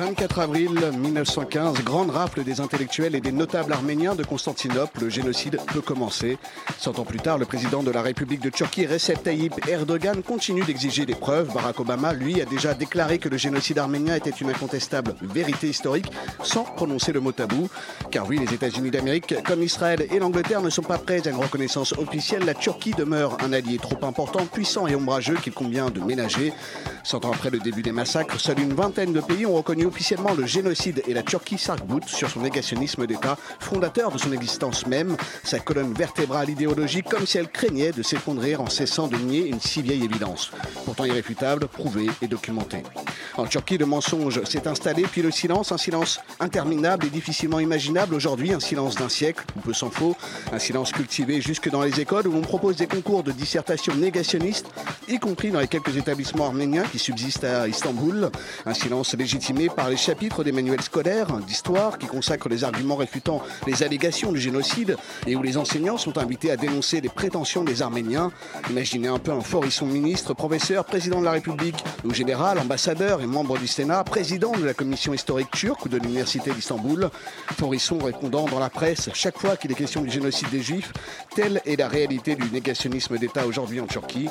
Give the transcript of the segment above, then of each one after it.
24 avril 1915, grande rafle des intellectuels et des notables arméniens de Constantinople, le génocide peut commencer. Cent ans plus tard, le président de la République de Turquie, Recep Tayyip Erdogan, continue d'exiger des preuves. Barack Obama, lui, a déjà déclaré que le génocide arménien était une incontestable vérité historique, sans prononcer le mot tabou. Car oui, les États-Unis d'Amérique, comme Israël et l'Angleterre, ne sont pas prêts à une reconnaissance officielle. La Turquie demeure un allié trop important, puissant et ombrageux qu'il convient de ménager. Cent ans après le début des massacres, seule une vingtaine de pays ont reconnu officiellement le génocide et la Turquie s'arc-boute sur son négationnisme d'État, fondateur de son existence même, sa colonne vertébrale idéologique, comme si elle craignait de s'effondrer en cessant de nier une si vieille évidence. Pourtant irréfutable, prouvée et documentée. En Turquie, le mensonge s'est installé, puis le silence, un silence interminable et difficilement imaginable aujourd'hui, un silence d'un siècle, ou peu s'en faut, un silence cultivé jusque dans les écoles où l'on propose des concours de dissertation négationnistes, y compris dans les quelques établissements arméniens qui subsistent à Istanbul, un silence légitimé par les chapitres des manuels scolaires d'histoire qui consacrent les arguments réfutant les allégations du génocide et où les enseignants sont invités à dénoncer les prétentions des Arméniens. Imaginez un peu un forisson ministre, professeur, président de la République ou général, ambassadeur et membre du Sénat, président de la commission historique turque ou de l'université d'Istanbul. Forisson répondant dans la presse chaque fois qu'il est question du génocide des Juifs. Telle est la réalité du négationnisme d'État aujourd'hui en Turquie.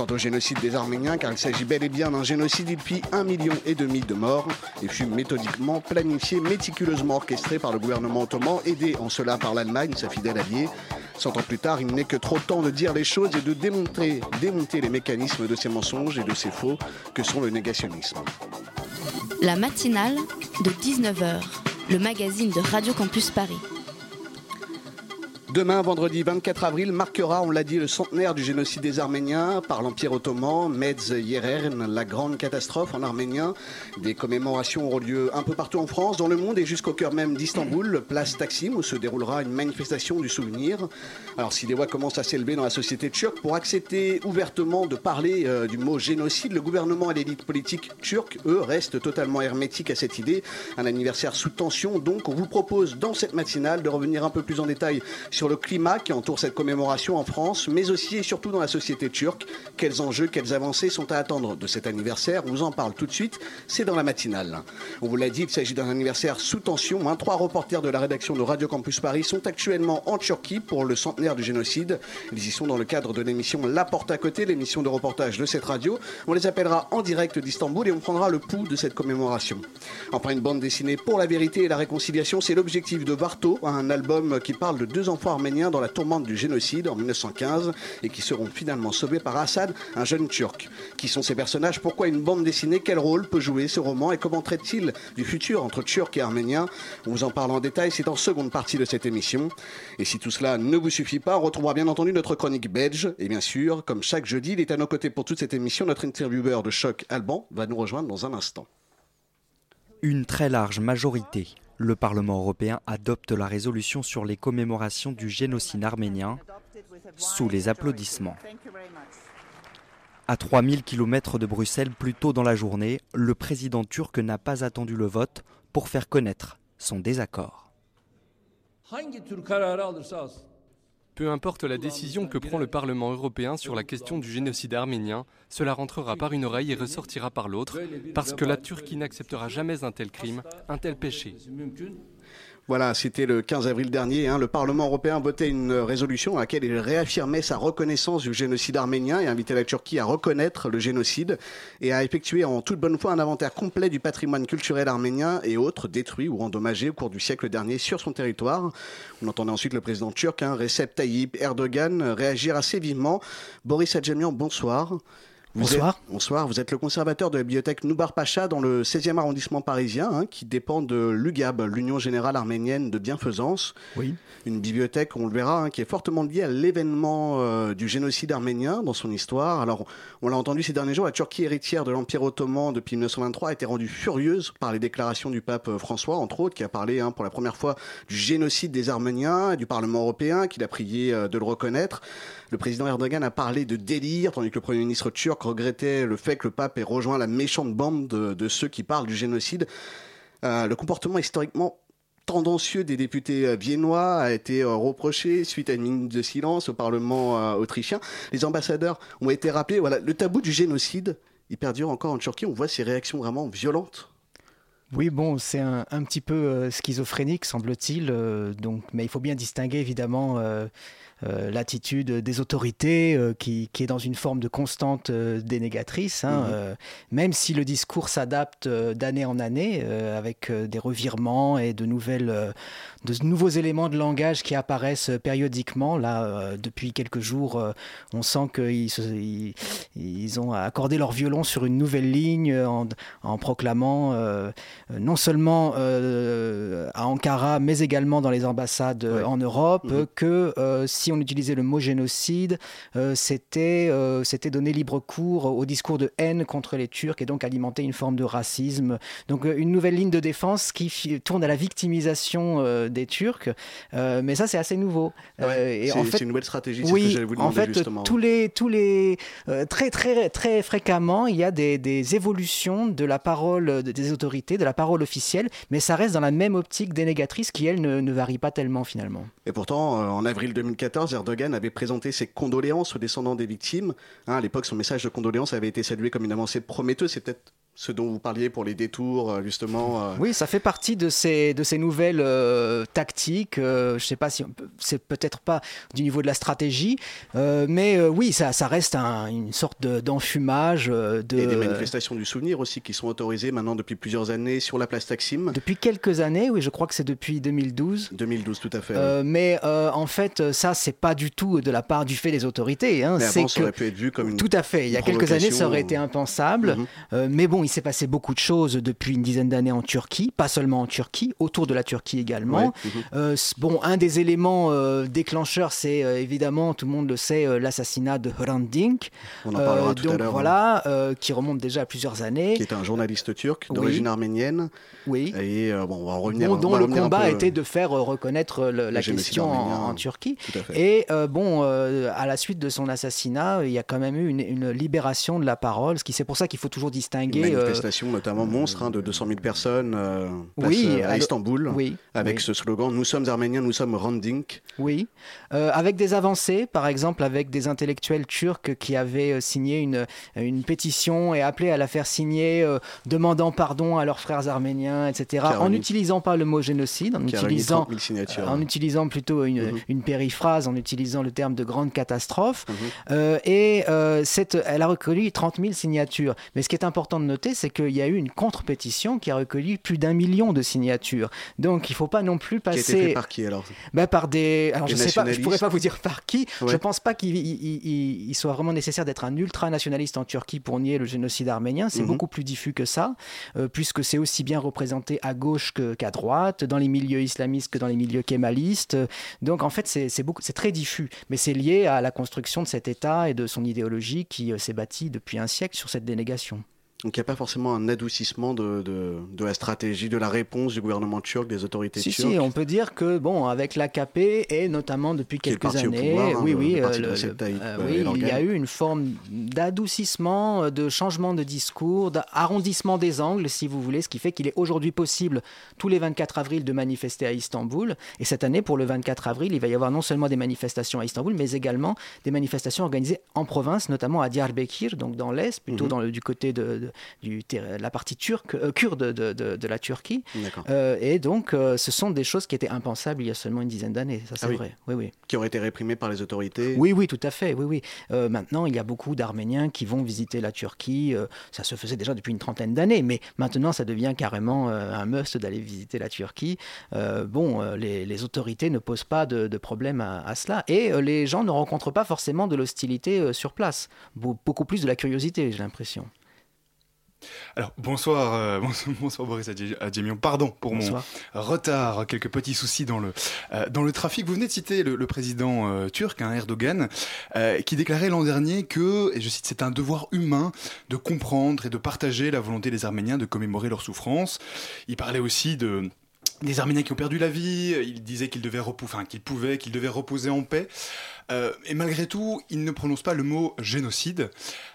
Quant au génocide des Arméniens, car il s'agit bel et bien d'un génocide depuis un million et demi de morts, et fut méthodiquement planifié, méticuleusement orchestré par le gouvernement ottoman, aidé en cela par l'Allemagne, sa fidèle alliée. Cent ans plus tard, il n'est que trop temps de dire les choses et de démontrer, démonter les mécanismes de ces mensonges et de ces faux que sont le négationnisme. La matinale de 19h, le magazine de Radio Campus Paris. Demain, vendredi 24 avril, marquera, on l'a dit, le centenaire du génocide des Arméniens par l'Empire ottoman, Metz Yerern, la grande catastrophe en arménien. Des commémorations auront lieu un peu partout en France, dans le monde et jusqu'au cœur même d'Istanbul, place Taksim, où se déroulera une manifestation du souvenir. Alors, si des voix commencent à s'élever dans la société turque pour accepter ouvertement de parler euh, du mot génocide, le gouvernement et l'élite politique turque, eux, restent totalement hermétiques à cette idée. Un anniversaire sous tension, donc, on vous propose dans cette matinale de revenir un peu plus en détail sur le climat qui entoure cette commémoration en France, mais aussi et surtout dans la société turque. Quels enjeux, quelles avancées sont à attendre de cet anniversaire? On vous en parle tout de suite, c'est dans la matinale. On vous l'a dit, il s'agit d'un anniversaire sous tension. hein. Trois reporters de la rédaction de Radio Campus Paris sont actuellement en Turquie pour le centenaire du génocide. Ils y sont dans le cadre de l'émission La Porte à côté, l'émission de reportage de cette radio. On les appellera en direct d'Istanbul et on prendra le pouls de cette commémoration. Enfin, une bande dessinée pour la vérité et la réconciliation, c'est l'objectif de Varto, un album qui parle de deux enfants arméniens dans la tourmente du génocide en 1915 et qui seront finalement sauvés par Assad, un jeune turc. Qui sont ces personnages? Pourquoi une bande dessinée? Quel rôle peut jouer ce roman? Et comment traite-t-il du futur entre Turcs et Arméniens? On vous en parle en détail, c'est en seconde partie de cette émission. Et si tout cela ne vous suffit pas, on retrouvera bien entendu notre chronique belge. Et bien sûr, comme chaque jeudi, il est à nos côtés pour toute cette émission. Notre intervieweur de choc, Alban, va nous rejoindre dans un instant. Une très large majorité. Le Parlement européen adopte la résolution sur les commémorations du génocide arménien sous les applaudissements. À 3000 km de Bruxelles, plus tôt dans la journée, le président turc n'a pas attendu le vote pour faire connaître son désaccord. Peu importe la décision que prend le Parlement européen sur la question du génocide arménien, cela rentrera par une oreille et ressortira par l'autre, parce que la Turquie n'acceptera jamais un tel crime, un tel péché. Voilà, c'était le 15 avril dernier. hein, le Parlement européen votait une résolution à laquelle il réaffirmait sa reconnaissance du génocide arménien et invitait la Turquie à reconnaître le génocide et à effectuer en toute bonne foi un inventaire complet du patrimoine culturel arménien et autres détruits ou endommagés au cours du siècle dernier sur son territoire. On entendait ensuite le président turc, hein, Recep Tayyip Erdogan, réagir assez vivement. Boris Adjemian, bonsoir. Bonsoir. bonsoir, vous êtes le conservateur de la bibliothèque Noubar Pacha dans le 16e arrondissement parisien, hein, qui dépend de l'UGAB, l'Union Générale Arménienne de Bienfaisance. Oui. Une bibliothèque, on le verra, hein, qui est fortement liée à l'événement euh, du génocide arménien dans son histoire. Alors, on l'a entendu ces derniers jours, la Turquie héritière de l'Empire ottoman depuis 1923 a été rendue furieuse par les déclarations du pape François, entre autres, qui a parlé hein, pour la première fois du génocide des Arméniens, du Parlement européen, qu'il a prié euh, de le reconnaître. Le président Erdogan a parlé de délire, tandis que le Premier ministre turc regrettait le fait que le pape ait rejoint la méchante bande de, ceux qui parlent du génocide. Euh, le comportement historiquement tendancieux des députés euh, viennois a été euh, reproché suite à une minute de silence au Parlement autrichien. Les ambassadeurs ont été rappelés. Voilà, le tabou du génocide, il perdure encore en Turquie. On voit ces réactions vraiment violentes. Oui, bon, c'est un, petit peu schizophrénique, semble-t-il. donc, mais il faut bien distinguer évidemment l'attitude des autorités euh, qui, est dans une forme de constante euh, dénégatrice, hein, mhm. même si le discours s'adapte d'année en année avec des revirements et de, nouvelles, de nouveaux éléments de langage qui apparaissent périodiquement. Là, depuis quelques jours, on sent qu'ils ils, ont accordé leur violon sur une nouvelle ligne en, proclamant non seulement à Ankara, mais également dans les ambassades en Europe, mhm. que si on utilisait le mot génocide, euh, c'était euh, c'était donner libre cours au discours de haine contre les Turcs et donc alimenter une forme de racisme. Donc euh, une nouvelle ligne de défense qui tourne à la victimisation des Turcs. mais ça, c'est assez nouveau. et en fait, c'est une nouvelle stratégie. Oui, ce que vous demander, en fait, justement. tous les tous les très très très fréquemment, il y a des, des évolutions de la parole des autorités, de la parole officielle, mais ça reste dans la même optique dénégatrice qui elle ne, ne varie pas tellement finalement. Et pourtant, en avril 2014 Erdogan avait présenté ses condoléances aux descendants des victimes. Hein, à l'époque, son message de condoléances avait été salué comme une avancée prometteuse. C'est peut-être ce dont vous parliez pour les détours, euh, justement. Euh. Oui, ça fait partie de ces, de ces nouvelles euh, tactiques. je ne sais pas si c'est peut-être pas du niveau de la stratégie, mais oui, ça, ça reste une sorte d'enfumage. De, Et des manifestations du souvenir aussi qui sont autorisées maintenant depuis plusieurs années sur la place Taksim. Depuis quelques années, oui, je crois que c'est depuis 2012. 2012, tout à fait. Mais en fait, ça, c'est pas du tout de la part du fait des autorités. Hein. Mais avant, ça aurait pu être vu comme une Tout à fait. Il y a quelques années, ça aurait été impensable. Mhm. mais bon, s'est passé beaucoup de choses depuis une dizaine d'années en Turquie, pas seulement en Turquie, autour de la Turquie également. Mhm. Euh, bon, un des éléments euh, déclencheurs, c'est euh, évidemment, tout le monde le sait, l'assassinat de Hrant Dink. On en parlera tout donc, à l'heure. Voilà, qui remonte déjà à plusieurs années. Qui est un journaliste turc d'origine arménienne. Oui. Et bon, on va revenir. dont le combat était de faire reconnaître la question en, Turquie. Et bon, à la suite de son assassinat, il y a quand même eu une, libération de la parole, ce qui c'est pour ça qu'il faut toujours distinguer notamment monstre hein, de 200 000 personnes euh, oui, euh, à Istanbul, oui, avec ce slogan Nous sommes arméniens, nous sommes Randink. Oui, euh, avec des avancées, par exemple avec des intellectuels turcs qui avaient signé une, une pétition et appelé à la faire signer, demandant pardon à leurs frères arméniens, etc., en n'utilisant pas le mot génocide, en, utilisant, en utilisant plutôt une, mhm. une, périphrase, en utilisant le terme de grande catastrophe. Mhm. et cette, elle a recueilli 30 000 signatures. Mais ce qui est important de noter, c'est qu'il y a eu une contre-pétition qui a recueilli plus d'un million de signatures. Donc il ne faut pas non plus passer. Qui a été fait par qui alors? Bah, Par des. Alors je ne pourrais pas vous dire par qui. Je ne pense pas qu'il soit vraiment nécessaire d'être un ultranationaliste en Turquie pour nier le génocide arménien. C'est mhm. beaucoup plus diffus que ça, euh, puisque c'est aussi bien représenté à gauche qu'à droite, dans les milieux islamistes que dans les milieux kémalistes. Donc en fait, c'est très diffus, mais c'est lié à la construction de cet État et de son idéologie qui euh, s'est bâtie depuis un siècle sur cette dénégation. Donc il n'y a pas forcément un adoucissement de, de, la stratégie, de la réponse du gouvernement turc, des autorités si, turques. Si, on peut dire que bon, avec l'AKP et notamment depuis quelques années, hein, oui, oui, euh, oui il y a eu une forme d'adoucissement, euh, de changement de discours, d'arrondissement des angles, si vous voulez, ce qui fait qu'il est aujourd'hui possible tous les 24 avril de manifester à Istanbul. Et cette année, pour le 24 avril, il va y avoir non seulement des manifestations à Istanbul, mais également des manifestations organisées en province, notamment à Diyarbakir, donc dans l'est, plutôt mhm. dans le, du côté de du, la partie turque, kurde de, de, la Turquie. et donc, ce sont des choses qui étaient impensables il y a seulement une dizaine d'années, ça c'est ah vrai. Oui, oui. Qui ont été réprimées par les autorités Oui, oui, tout à fait. Oui, oui. maintenant, il y a beaucoup d'Arméniens qui vont visiter la Turquie. ça se faisait déjà depuis une trentaine d'années, mais maintenant, ça devient carrément un must d'aller visiter la Turquie. bon, les, autorités ne posent pas de, de problème à, à, cela. Et les gens ne rencontrent pas forcément de l'hostilité sur place. Beaucoup plus de la curiosité, j'ai l'impression. Alors bonsoir, euh, bonsoir, Boris Adjemian. Pardon pour mon retard, quelques petits soucis dans le euh, dans le trafic. Vous venez de citer le, président euh, turc, hein, Erdogan, qui déclarait l'an dernier que, et je cite, c'est un devoir humain de comprendre et de partager la volonté des Arméniens de commémorer leur souffrance. Il parlait aussi de des Arméniens qui ont perdu la vie. Il disait qu'ils devaient repousser, enfin qu'ils pouvaient, qu'ils devaient reposer en paix. Euh, et malgré tout, il ne prononce pas le mot génocide.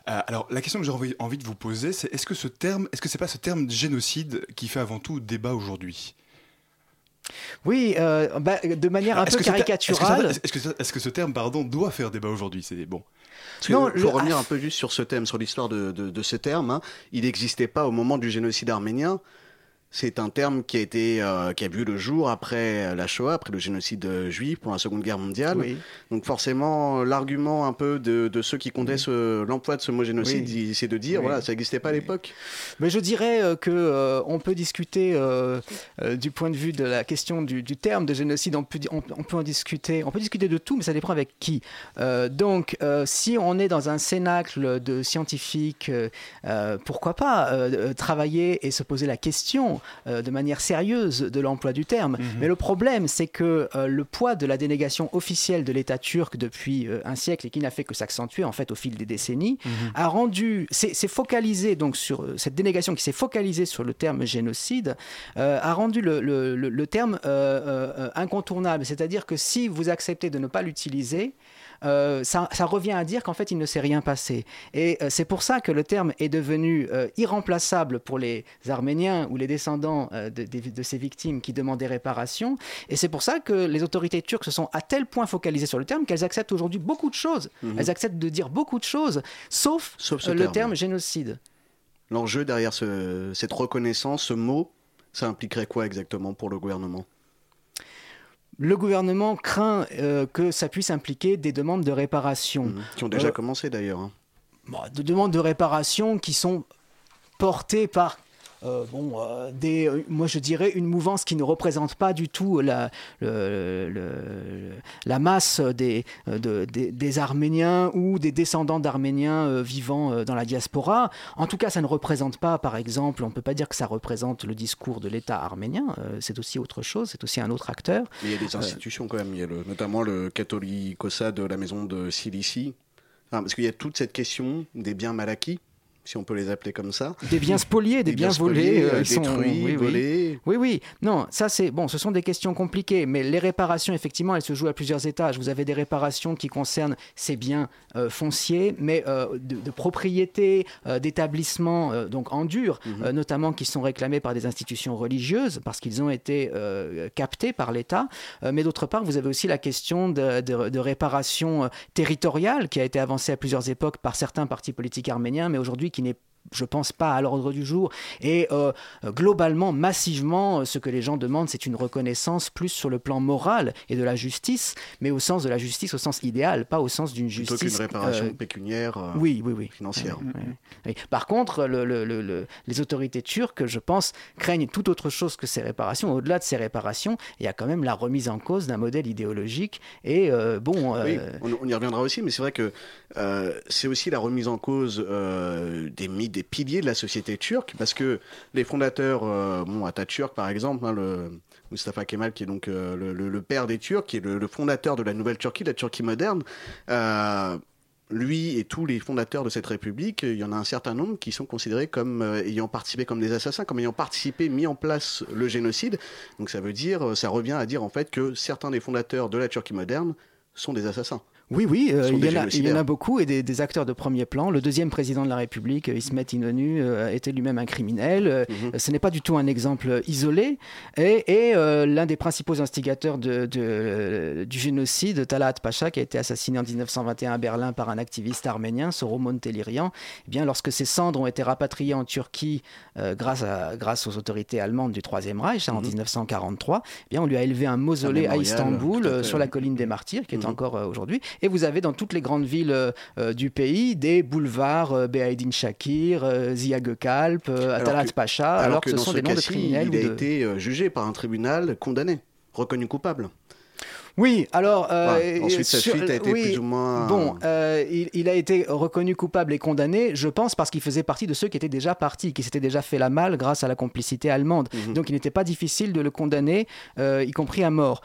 Euh, alors, la question que j'ai envie, de vous poser, c'est est-ce que ce terme, est-ce que c'est pas ce terme génocide qui fait avant tout débat aujourd'hui? Oui, euh, bah, de manière un peu caricaturale. Est-ce que, ce terme, pardon, doit faire débat aujourd'hui? C'est bon. Non, pour revenir un peu juste sur ce thème, sur l'histoire de, ce terme, hein, il n'existait pas au moment du génocide arménien. C'est un terme qui a été euh, qui a vu le jour après la Shoah, après le génocide euh, juif pour la Seconde Guerre mondiale. Donc forcément, l'argument un peu de, ceux qui contestent l'emploi de ce mot génocide, c'est de dire voilà, ça n'existait pas à l'époque. Mais je dirais euh, que on peut discuter du point de vue de la question du, terme de génocide. On peut, on, peut en discuter. On peut discuter de tout, mais ça dépend avec qui. donc, si on est dans un cénacle de scientifiques, pourquoi pas travailler et se poser la question euh, de manière sérieuse de l'emploi du terme. Mhm. Mais le problème, c'est que euh, le poids de la dénégation officielle de l'État turc depuis euh, un siècle et qui n'a fait que s'accentuer en fait au fil des décennies, mhm. a rendu, focalisé donc sur cette dénégation qui s'est focalisée sur le terme génocide, a rendu le, le, le terme incontournable. C'est-à-dire que si vous acceptez de ne pas l'utiliser, euh, ça, revient à dire qu'en fait, il ne s'est rien passé. Et euh, c'est pour ça que le terme est devenu euh, irremplaçable pour les Arméniens ou les descendants de, ces victimes qui demandent des réparations. Et c'est pour ça que les autorités turques se sont à tel point focalisées sur le terme qu'elles acceptent aujourd'hui beaucoup de choses. Mhm. Elles acceptent de dire beaucoup de choses, sauf, le terme. génocide. L'enjeu derrière cette reconnaissance, ce mot, ça impliquerait quoi exactement pour le gouvernement? Le gouvernement craint euh, que ça puisse impliquer des demandes de réparation. Mmh. qui ont déjà euh, commencé d'ailleurs. Hein. de demandes de réparation qui sont portées par euh, bon, euh, des, euh, moi je dirais une mouvance qui ne représente pas du tout la, la masse des, des, Arméniens ou des descendants d'Arméniens vivant dans la diaspora. En tout cas, ça ne représente pas, par exemple, on ne peut pas dire que ça représente le discours de l'État arménien, c'est aussi autre chose, c'est aussi un autre acteur. il y a des institutions quand même, il y a notamment le Ossa de la maison de Cilicie, parce qu'il y a toute cette question des biens mal acquis si on peut les appeler comme ça. Des biens spoliés, des, biens, volés, euh, détruits, oui, volés. Oui. oui, non, ça c'est bon, ce sont des questions compliquées, mais les réparations, effectivement, elles se jouent à plusieurs étages. Vous avez des réparations qui concernent ces biens euh, fonciers, mais euh, de, de, propriété, d'établissements, donc en dur, mhm. notamment qui sont réclamés par des institutions religieuses parce qu'ils ont été captés par l'État. mais d'autre part, vous avez aussi la question de, de, de réparation territoriale qui a été avancée à plusieurs époques par certains partis politiques arméniens, mais aujourd'hui qui n'est je pense pas à l'ordre du jour. Et euh, globalement, massivement, ce que les gens demandent, c'est une reconnaissance plus sur le plan moral et de la justice, mais au sens de la justice, au sens idéal, pas au sens d'une justice. Plutôt qu'une réparation euh, pécuniaire. Euh, oui, oui, oui. Financière. Par contre, le, les autorités turques, je pense, craignent tout autre chose que ces réparations. Au-delà de ces réparations, il y a quand même la remise en cause d'un modèle idéologique. Et bon. Oui, on, y reviendra aussi, mais c'est vrai que euh, c'est aussi la remise en cause euh, des mythes, des piliers de la société turque, parce que les fondateurs, euh, bon, Atatürk par exemple, hein, le Mustafa Kemal, qui est donc le, père des Turcs, qui est le, fondateur de la nouvelle Turquie, la Turquie moderne, lui et tous les fondateurs de cette république, il y en a un certain nombre qui sont considérés comme ayant participé comme des assassins, comme ayant participé, mis en place le génocide. Donc ça veut dire, ça revient à dire en fait que certains des fondateurs de la Turquie moderne sont des assassins. Oui, oui, euh, il, y en a, beaucoup et des, acteurs de premier plan. Le deuxième président de la République, Ismet Inonu, euh, était lui-même un criminel. Mhm. Ce n'est pas du tout un exemple isolé. Et, l'un des principaux instigateurs de, du génocide, Talat Pacha, qui a été assassiné en 1921 à Berlin par un activiste arménien, Soromon Telirian, eh bien, lorsque ses cendres ont été rapatriées en Turquie grâce, à, grâce aux autorités allemandes du Troisième Reich, en 1943, mhm. eh bien, on lui a élevé un mausolée à Istanbul, sur la colline des Martyrs, qui est mhm. encore aujourd'hui. Et vous avez dans toutes les grandes villes euh, euh, du pays des boulevards euh, Beaïdine Shakir, Zia Gökalp, Atalat Pacha, alors, que, ce sont des noms de criminels. Il a été jugé par un tribunal condamné, reconnu coupable. Oui, alors. Euh, ensuite, sa suite a été plus ou moins. Bon, euh, il, a été reconnu coupable et condamné, je pense, parce qu'il faisait partie de ceux qui étaient déjà partis, qui s'étaient déjà fait la malle grâce à la complicité allemande. Mhm. Donc il n'était pas difficile de le condamner, euh, y compris à mort.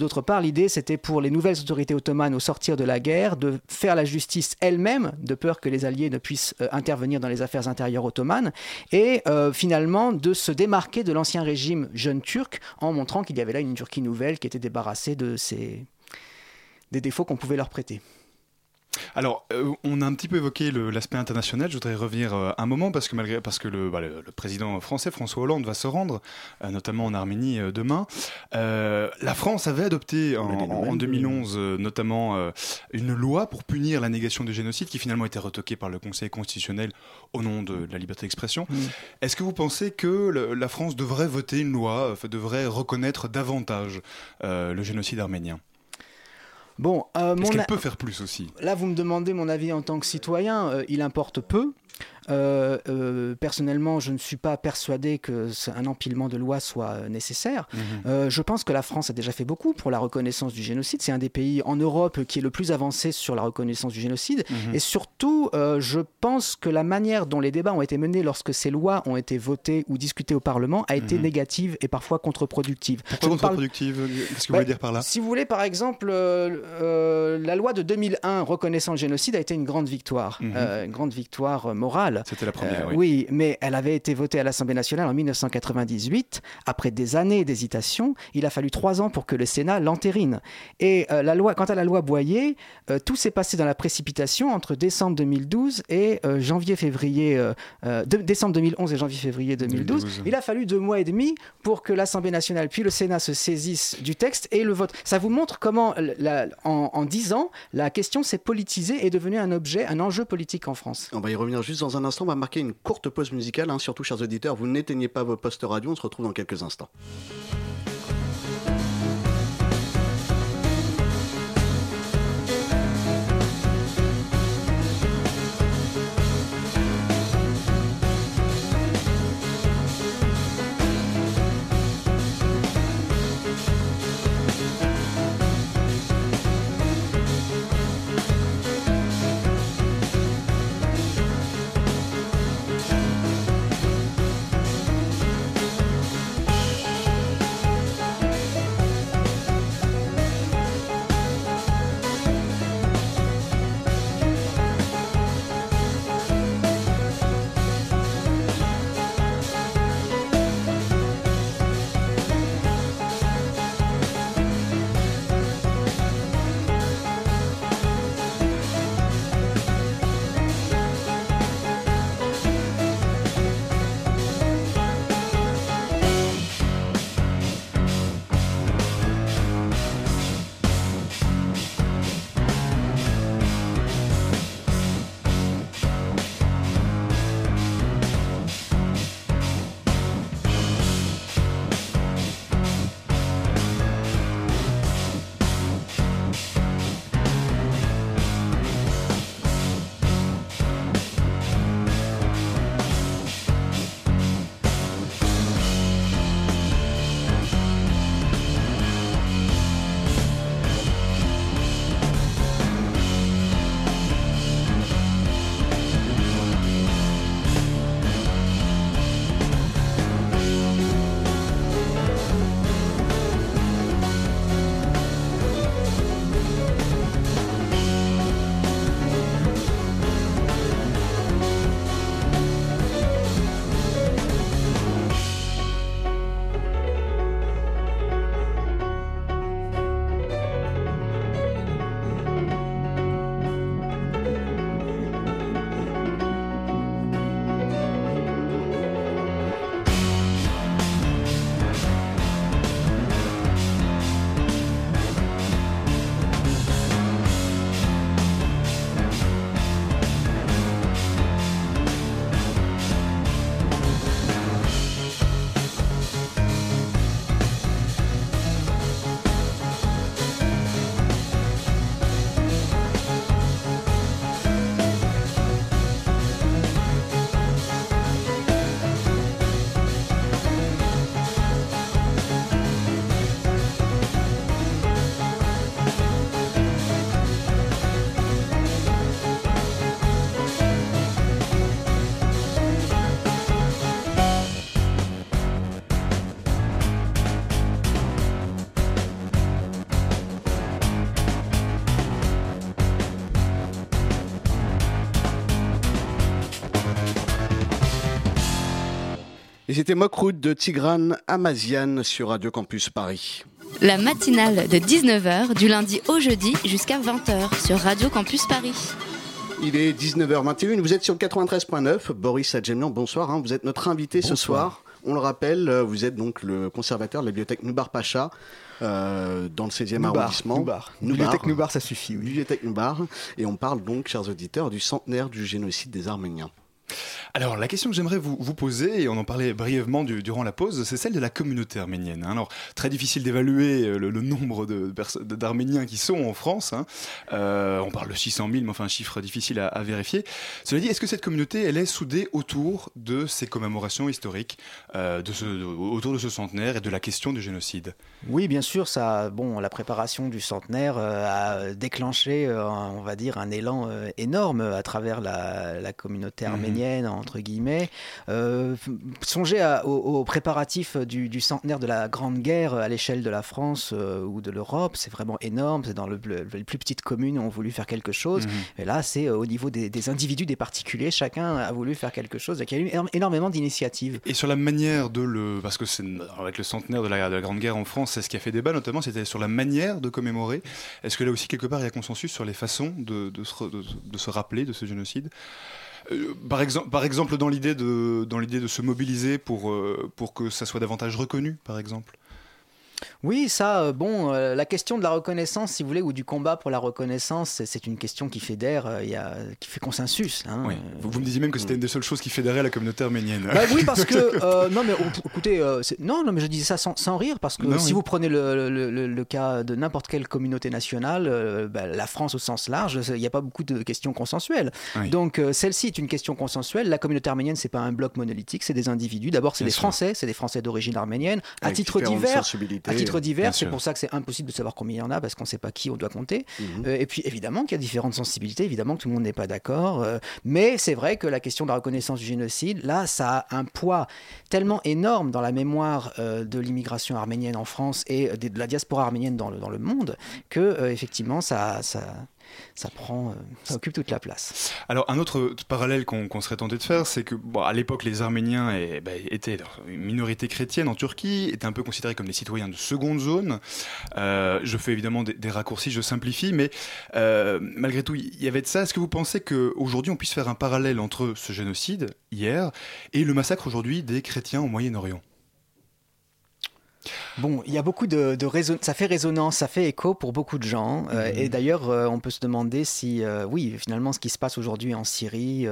D'autre part, l'idée, c'était pour les nouvelles autorités ottomanes au sortir de la guerre de faire la justice elle-même, de peur que les Alliés ne puissent intervenir dans les affaires intérieures ottomanes, et finalement de se démarquer de l'ancien régime jeune turc en montrant qu'il y avait là une Turquie nouvelle qui était débarrassée de des défauts qu'on pouvait leur prêter. Alors, euh, on a un petit peu évoqué l'aspect international. Je voudrais revenir euh, un moment parce que malgré parce que le, bah, président français François Hollande va se rendre, euh, notamment en Arménie demain. la France avait adopté en, 2011 notamment une loi pour punir la négation du génocide qui finalement a été retoquée par le Conseil constitutionnel au nom de, la liberté d'expression. Mmh. Est-ce que vous pensez que la France devrait voter une loi, devrait reconnaître davantage le génocide arménien? Bon, euh, Est-ce qu'elle peut faire plus aussi? Là, vous me demandez mon avis en tant que citoyen. Euh, il importe peu. Euh, euh, personnellement, je ne suis pas persuadé qu'un empilement de lois soit euh, nécessaire. Mhm. je pense que la France a déjà fait beaucoup pour la reconnaissance du génocide. C'est un des pays en Europe qui est le plus avancé sur la reconnaissance du génocide. Mhm. Et surtout, je pense que la manière dont les débats ont été menés lorsque ces lois ont été votées ou discutées au Parlement a été mhm. négative et parfois contre-productive. Pourquoi contre-productive Qu'est-ce que vous voulez bah, dire par là Si vous voulez, par exemple, la loi de 2001 reconnaissant le génocide a été une grande victoire, une grande victoire morale. C'était la première, euh, oui. mais elle avait été votée à l'Assemblée nationale en 1998. Après des années d'hésitation, il a fallu trois ans pour que le Sénat l'entérine. Et euh, la loi, quant à la loi Boyer, euh, tout s'est passé dans la précipitation entre décembre 2012 et janvier-février, décembre 2011 et janvier-février 2012. Il a fallu deux mois et demi pour que l'Assemblée nationale puis le Sénat se saisissent du texte et le vote. Ça vous montre comment, en, dix ans, la question s'est politisée et est devenue un objet, un enjeu politique en France. On va y revenir juste dans un instant, on va marquer une courte pause musicale. Hein, surtout, chers auditeurs, vous n'éteignez pas vos postes radio. On se retrouve dans quelques instants. C'était Mokroud de Tigran Amazian sur Radio Campus Paris. La matinale de 19h du lundi au jeudi jusqu'à 20h sur Radio Campus Paris. Il est 19h21, vous êtes sur le 93.9. Boris Adjemian, bonsoir, hein. vous êtes notre invité ce soir. On le rappelle, euh, vous êtes donc le conservateur de la bibliothèque Noubar Pacha euh, dans le 16e arrondissement. Noubar. Bibliothèque Noubar, ça suffit. Oui. Bibliothèque Noubar. Et on parle donc, chers auditeurs, du centenaire du génocide des Arméniens. Alors, la question que j'aimerais vous, vous, poser, et on en parlait brièvement du, durant la pause, c'est celle de la communauté arménienne. Hein. Alors, très difficile d'évaluer euh, le, le, nombre d'Arméniens qui sont en France. Hein. Euh, on parle de 600 000, mais enfin, un chiffre difficile à, à vérifier. Cela dit, est-ce que cette communauté, elle est soudée autour de ces commémorations historiques, euh, de ce, de, autour de ce centenaire et de la question du génocide? Oui, bien sûr. Ça, bon, la préparation du centenaire euh, a déclenché, on va dire, un élan énorme à travers la, la communauté arménienne. Mmh entre guillemets. Euh, songez à, aux, aux, préparatifs du, du, centenaire de la Grande Guerre à l'échelle de la France euh, ou de l'Europe. C'est vraiment énorme. C'est dans le, le, les plus petites communes ont voulu faire quelque chose. Mmh. Et là, c'est euh, au niveau des, des, individus, des particuliers. Chacun a voulu faire quelque chose. il y a eu énormément d'initiatives. Et sur la manière de le... Parce que c'est avec le centenaire de la, de la Grande Guerre en France, c'est ce qui a fait débat notamment, c'était sur la manière de commémorer. Est-ce que là aussi, quelque part, il y a consensus sur les façons de, de, se, de, de se rappeler de ce génocide? Euh, par, exemple, dans l'idée de, de se mobiliser euh, pour que ça soit davantage reconnu, par exemple oui, ça, euh, bon, euh, la question de la reconnaissance, si vous voulez, ou du combat pour la reconnaissance, c'est une question qui fédère, euh, y a, qui fait consensus. Hein, oui. vous, vous, me disiez même que c'était une des seules choses qui fédérait la communauté arménienne. Bah, oui, parce que, non, mais écoutez, non, non, mais je disais ça sans, sans rire, parce que non, si oui. vous prenez le, le, le, le cas de n'importe quelle communauté nationale, bah, la France au sens large, il n'y a pas beaucoup de questions consensuelles. Oui. Donc, celle-ci est une question consensuelle. La communauté arménienne, c'est pas un bloc monolithique, c'est des individus. D'abord, c'est des. Français, c'est des Français d'origine arménienne, à Avec titre divers. À titre divers, c'est pour ça que c'est impossible de savoir combien il y en a parce qu'on ne sait pas qui on doit compter. Mmh. Euh, et puis évidemment qu'il y a différentes sensibilités, évidemment que tout le monde n'est pas d'accord. Euh, mais c'est vrai que la question de la reconnaissance du génocide, là, ça a un poids tellement énorme dans la mémoire euh, de l'immigration arménienne en France et de, la diaspora arménienne dans le, dans le monde que effectivement ça, ça ça prend, euh, ça occupe toute la place. Alors un autre parallèle qu'on qu serait tenté de faire, c'est que à l'époque les Arméniens bah, étaient une minorité chrétienne en Turquie, étaient un peu considérés comme des citoyens de seconde zone. Euh, je fais évidemment des, des, raccourcis, je simplifie, mais euh, malgré tout il y avait de ça. Est-ce que vous pensez qu'aujourd'hui on puisse faire un parallèle entre ce génocide hier et le massacre aujourd'hui des chrétiens au Moyen-Orient? Bon, il y a beaucoup de, ça fait résonance, ça fait écho pour beaucoup de gens. Euh, mmh. Et d'ailleurs, euh, on peut se demander si, euh, oui, finalement, ce qui se passe aujourd'hui en Syrie,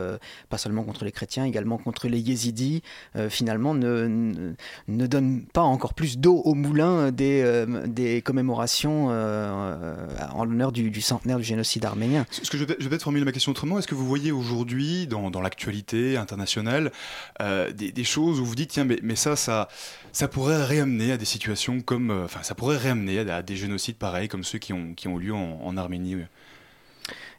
pas seulement contre les chrétiens, également contre les yézidis, finalement, ne, ne, ne, donne pas encore plus d'eau au moulin des, des commémorations en l'honneur du, du, centenaire du génocide arménien. Ce que je vais, je vais peut-être formuler ma question autrement. Est-ce que vous voyez aujourd'hui, dans, dans l'actualité internationale, des, des, choses où vous dites, tiens, mais, mais ça, ça, ça pourrait réamener à des situations comme, euh, enfin, ça pourrait réamener à, des génocides pareils comme ceux qui ont, qui ont lieu en, en Arménie.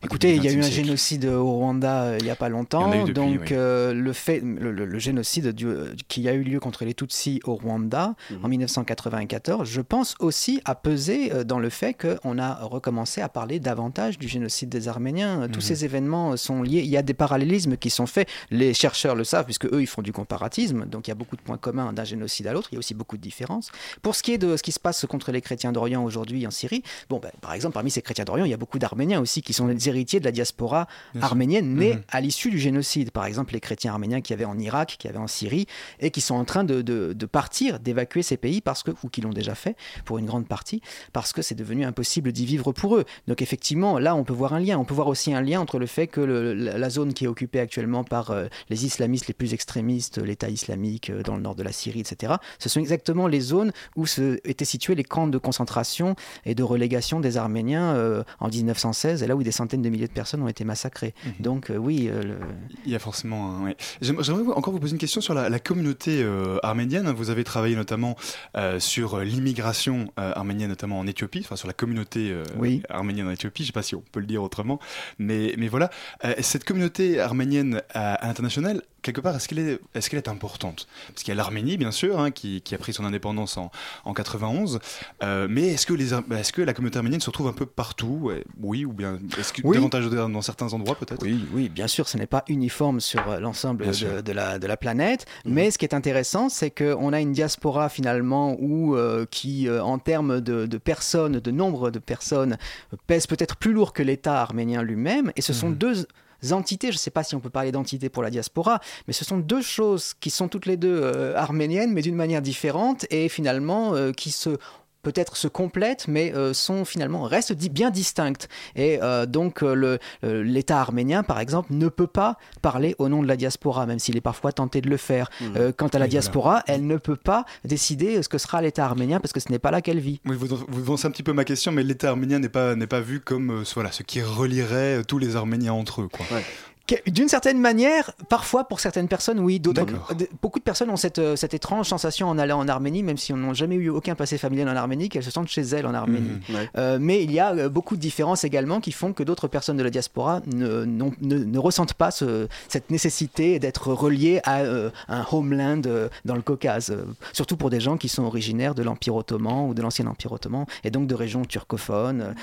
Écoutez, il y a eu un génocide au Rwanda euh, il n'y a pas longtemps. Depuis, donc, oui. euh, le, fait, le, le, le génocide du, euh, qui a eu lieu contre les Tutsis au Rwanda mmh. en 1994, je pense aussi à peser dans le fait qu'on a recommencé à parler davantage du génocide des Arméniens. Tous ces événements sont liés. Il y a des parallélismes qui sont faits. Les chercheurs le savent, puisque eux, ils font du comparatisme. Donc, il y a beaucoup de points communs d'un génocide à l'autre. Il y a aussi beaucoup de différences. Pour ce qui est de ce qui se passe contre les chrétiens d'Orient aujourd'hui en Syrie, bon, ben, par exemple, parmi ces chrétiens d'Orient, il y a beaucoup d'Arméniens aussi qui sont des héritiers de la diaspora Bien arménienne née mmh. à l'issue du génocide. Par exemple, les chrétiens arméniens qui avaient en Irak, qui avaient en Syrie, et qui sont en train de, de, de partir, d'évacuer ces pays, parce que, ou qui l'ont déjà fait pour une grande partie, parce que c'est devenu impossible d'y vivre pour eux. Donc effectivement, là, on peut voir un lien. On peut voir aussi un lien entre le fait que le, la zone qui est occupée actuellement par euh, les islamistes les plus extrémistes, l'État islamique euh, dans le nord de la Syrie, etc., ce sont exactement les zones où se, étaient situés les camps de concentration et de relégation des Arméniens euh, en 1916, et là où des centaines de milliers de personnes ont été massacrées. Mmh. Donc euh, oui. Euh, le... Il y a forcément. Un, ouais. J'aimerais encore vous poser une question sur la, la communauté euh, arménienne. Vous avez travaillé notamment sur l'immigration arménienne, notamment en Éthiopie, enfin sur la communauté oui. arménienne en Éthiopie. Je ne sais pas si on peut le dire autrement, mais, mais voilà. cette communauté arménienne à, l'international, quelque part, est-ce qu'elle est, est, qu'elle est, importante? Parce qu'il y a l'Arménie, bien sûr, hein, qui, qui, a pris son indépendance en, en 91. Euh, mais est-ce que, les, est-ce que la communauté arménienne se retrouve un peu partout? Oui, ou bien est-ce que davantage dans certains endroits peut-être Oui, oui, bien sûr, ce n'est pas uniforme sur euh, l'ensemble de, de, la, de la planète. Mhm. Mais ce qui est intéressant, c'est qu'on a une diaspora finalement où, euh, qui, en termes de, de, personnes, de nombre de personnes, pèse peut-être plus lourd que l'État arménien lui-même. Et ce sont mhm. deux entités, je ne sais pas si on peut parler d'entité pour la diaspora, mais ce sont deux choses qui sont toutes les deux euh, arméniennes, mais d'une manière différente, et finalement euh, qui se peut-être se complètent, mais euh, sont finalement restent bien distinctes. Et euh, donc euh, l'État arménien, par exemple, ne peut pas parler au nom de la diaspora, même s'il est parfois tenté de le faire. Mmh. quant à la diaspora, elle ne peut pas décider ce que sera l'État arménien parce que ce n'est pas là qu'elle vit. Oui, vous, vous un petit peu ma question, mais l'État arménien n'est pas, pas vu comme voilà, ce qui relierait tous les Arméniens entre eux. Quoi. D'une certaine manière, parfois pour certaines personnes, oui. D'autres, beaucoup de personnes ont cette, euh, cette, étrange sensation en allant en Arménie, même si on n'a jamais eu aucun passé familial en Arménie, qu'elles se sentent chez elles en Arménie. Mmh, euh, mais il y a euh, beaucoup de différences également qui font que d'autres personnes de la diaspora ne, ne, ne ressentent pas ce, cette nécessité d'être reliées à un homeland dans le Caucase. surtout pour des gens qui sont originaires de l'Empire ottoman ou de l'ancien Empire ottoman, et donc de régions turcophones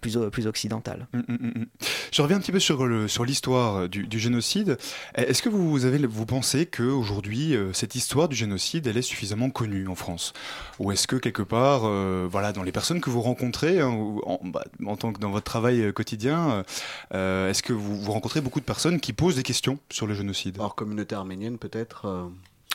plus, plus occidentales. Mmh, mmh, Je reviens un petit peu sur, le, sur l'histoire euh, du, génocide. Est-ce que vous, avez, vous pensez qu'aujourd'hui, euh, cette histoire du génocide, elle est suffisamment connue en France? Ou est-ce que quelque part, euh, voilà, dans les personnes que vous rencontrez, hein, en, bah, en, tant que dans votre travail quotidien, est-ce que vous, vous rencontrez beaucoup de personnes qui posent des questions sur le génocide? Alors, communauté arménienne peut-être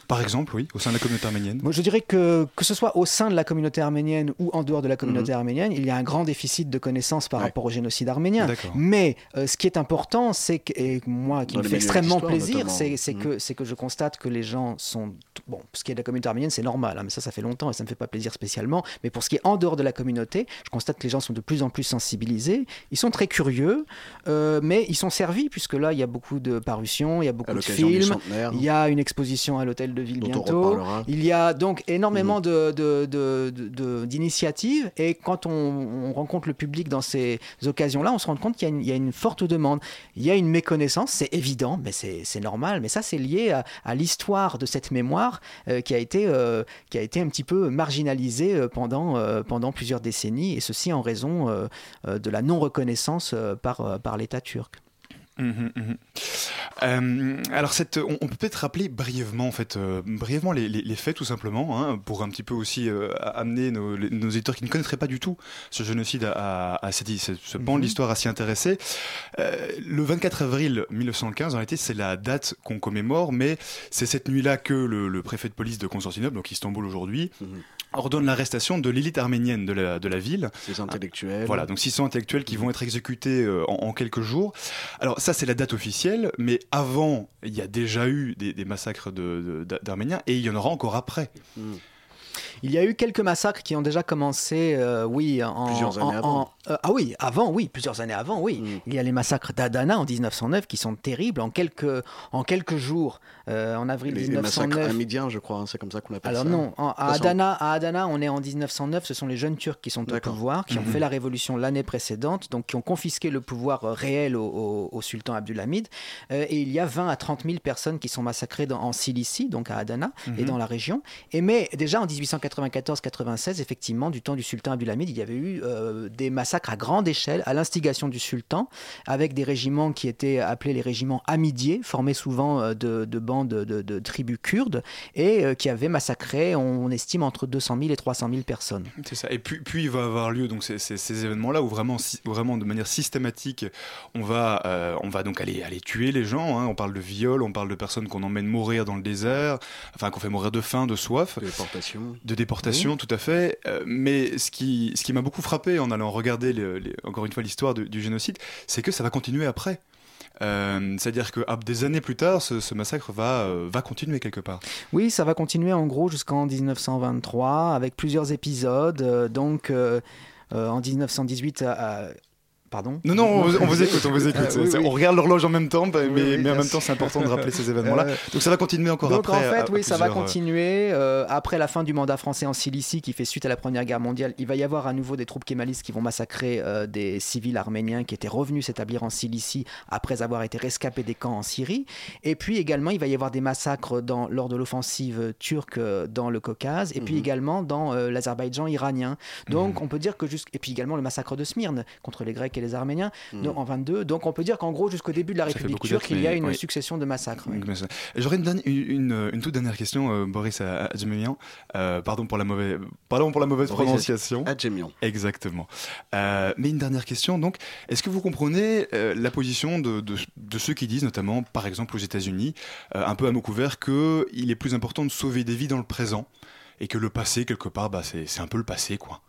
par exemple, oui, au sein de la communauté arménienne Moi, Je dirais que, que ce soit au sein de la communauté arménienne ou en dehors de la communauté mhm. arménienne, il y a un grand déficit de connaissances par rapport au génocide arménien. Mais euh, ce qui est important, c'est que, et moi qui me fait extrêmement plaisir, c'est mhm. que, que je constate que les gens sont. Bon, ce qui est de la communauté arménienne, c'est normal, hein, mais ça, ça fait longtemps et ça ne me fait pas plaisir spécialement. Mais pour ce qui est en dehors de la communauté, je constate que les gens sont de plus en plus sensibilisés. Ils sont très curieux, euh, mais ils sont servis, puisque là, il y a beaucoup de parutions, il y a beaucoup de films, il y a une exposition à l'hôtel de ville bientôt. Il y a donc énormément mm. d'initiatives et quand on, rencontre le public dans ces occasions-là, on se rend compte qu'il y, a une forte demande. Il y a une méconnaissance, c'est évident, mais c'est normal. Mais ça, c'est lié à, l'histoire de cette mémoire euh, qui, a été, euh, qui a été un petit peu marginalisée euh, pendant, pendant plusieurs décennies et ceci en raison de la non-reconnaissance par, par l'État turc. Mmh, mmh, mmh. Euh, alors, cette, on, peut peut-être rappeler brièvement, en fait, euh, brièvement les, les, faits, tout simplement, hein, pour un petit peu aussi euh, amener nos, nos, éditeurs qui ne connaîtraient pas du tout ce génocide à, à, ce, ce pan de l'histoire à s'y intéresser. le 24 avril 1915, en réalité, c'est la date qu'on commémore, mais c'est cette nuit-là que le, le, préfet de police de Constantinople, donc Istanbul aujourd'hui, ordonne l'arrestation de l'élite arménienne de la, de la ville. Ces intellectuels. Voilà, donc 600 intellectuels qui vont être exécutés euh, en, quelques jours. Alors ça, c'est la date officielle, mais avant, il y a déjà eu des, massacres d'Arméniens, et il y en aura encore après. Hmm. Il y a eu quelques massacres qui ont déjà commencé, euh, oui, en, plusieurs années avant. Euh, ah oui, avant, oui, plusieurs années avant, oui. Hmm. Il y a les massacres d'Adana en 1909 qui sont terribles. En quelques, en quelques jours, euh, en avril les, 1909. Les massacres je crois, hein, c'est comme ça qu'on appelle Alors ça. Alors non, à, Adana, à Adana, on est en 1909. Ce sont les jeunes Turcs qui sont au pouvoir, qui ont mhm. fait la révolution l'année précédente, donc qui ont confisqué le pouvoir réel au, sultan Abdulhamid. et il y a 20 à 30 000 personnes qui sont massacrées dans, en Cilicie, donc à Adana et mhm. dans la région. Et mais déjà en 1840 94-96, effectivement, du temps du sultan Abdulhamid, il y avait eu euh, des massacres à grande échelle, à l'instigation du sultan, avec des régiments qui étaient appelés les régiments amidiers, formés souvent euh, de, bandes de, tribus kurdes, et euh, qui avaient massacré, on, estime, entre 200 000 et 300 000 personnes. C'est ça. Et puis, puis il va avoir lieu donc ces, ces, événements-là où vraiment, vraiment de manière systématique, on va, on va donc aller, aller tuer les gens. Hein. On parle de viol, on parle de personnes qu'on emmène mourir dans le désert, enfin qu'on fait mourir de faim, de soif. De déportation. De déportation, tout à fait. Euh, mais ce qui, ce qui m'a beaucoup frappé en allant regarder, encore une fois, l'histoire du génocide, c'est que ça va continuer après. Euh, c'est-à-dire que ah, des années plus tard, ce, massacre va, euh, va continuer quelque part. Oui, ça va continuer en gros jusqu'en 1923 avec plusieurs épisodes. donc en 1918, Pardon Non, non, on, vous écoute, on vous écoute. On regarde l'horloge en même temps, mais, mais en même temps, c'est important de rappeler ces événements-là. Donc ça va continuer encore Donc, après. en fait, oui, ça va continuer. Euh, après la fin du mandat français en Cilicie, qui fait suite à la Première Guerre mondiale, il va y avoir à nouveau des troupes kémalistes qui vont massacrer euh, des civils arméniens qui étaient revenus s'établir en Cilicie après avoir été rescapés des camps en Syrie. Et puis également, il va y avoir des massacres dans, lors de l'offensive turque euh, dans le Caucase, et puis mhm. également dans l'Azerbaïdjan iranien. Donc mhm. on peut dire que. Et puis également le massacre de Smyrne contre les Grecs et les Arméniens. Mm. en 22. Donc on peut dire qu'en gros, jusqu'au début de la République turque, il y a une succession de massacres. J'aurais une, une, une, toute dernière question, euh, Boris Adjemian. Euh, pardon pour la mauvaise, pardon pour la mauvaise prononciation. Adjemian. Exactement. Euh, mais une dernière question, donc, est-ce que vous comprenez la position de, de, de, ceux qui disent, notamment, par exemple aux États-Unis, un peu à mot couvert, qu'il est plus important de sauver des vies dans le présent et que le passé, quelque part, bah, c'est un peu le passé, quoi?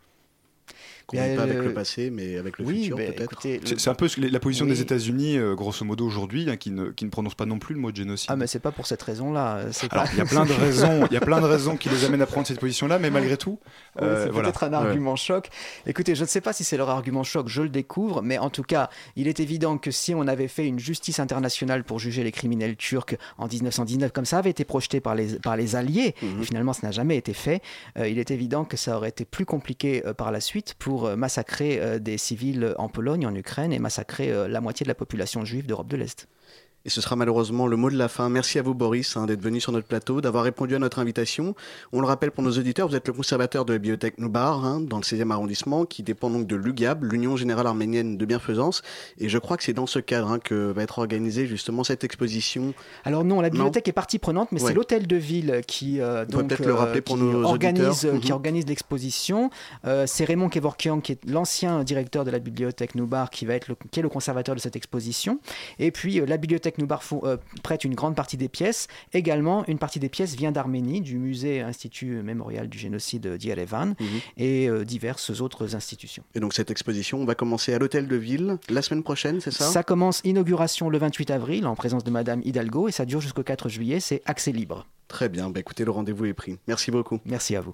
Pas avec le passé, mais avec le futur peut-être. C'est un peu la position des États-Unis, euh, grosso modo aujourd'hui, hein, qui, ne, qui ne prononcent pas non plus le mot de génocide. Ah, mais c'est pas pour cette raison-là. Alors, il y a plein de raisons, il y a plein de raisons qui les amènent à prendre cette position-là, mais malgré tout, euh, c'est peut-être un argument choc. Écoutez, je ne sais pas si c'est leur argument choc, je le découvre, mais en tout cas, il est évident que si on avait fait une justice internationale pour juger les criminels turcs en 1919, comme ça avait été projeté par les, par les Alliés, mhm. et finalement, ça n'a jamais été fait, euh, il est évident que ça aurait été plus compliqué par la suite pour massacrer euh, des civils en Pologne, en Ukraine, et massacrer euh, la moitié de la population juive d'Europe de l'Est. Et ce sera malheureusement le mot de la fin. Merci à vous Boris hein, d'être venu sur notre plateau, d'avoir répondu à notre invitation. On le rappelle pour nos auditeurs, vous êtes le conservateur de la bibliothèque Noubar, hein, dans le 16e arrondissement, qui dépend donc de l'UGAB, l'Union Générale Arménienne de Bienfaisance. Et je crois que c'est dans ce cadre hein, que va être organisée justement cette exposition. Alors non, la bibliothèque est partie prenante, mais c'est l'hôtel de ville qui, euh, donc, le rappeler pour nos organise, auditeurs. qui organise l'exposition. Euh, c'est Raymond Kevorkian, qui est l'ancien directeur de la bibliothèque Noubar, qui, va être le, qui est le conservateur de cette exposition. Et puis euh, la bibliothèque Noubar prête une grande partie des pièces. Également, une partie des pièces vient d'Arménie, du musée Institut mémorial du génocide d'Yerevan mhm. et euh, diverses autres institutions. Et donc cette exposition va commencer à l'hôtel de ville la semaine prochaine, c'est ça? Ça commence inauguration le 28 avril en présence de Madame Hidalgo et ça dure jusqu'au 4 juillet. C'est accès libre. Très bien. Bah, écoutez, le rendez-vous est pris. Merci beaucoup. Merci à vous.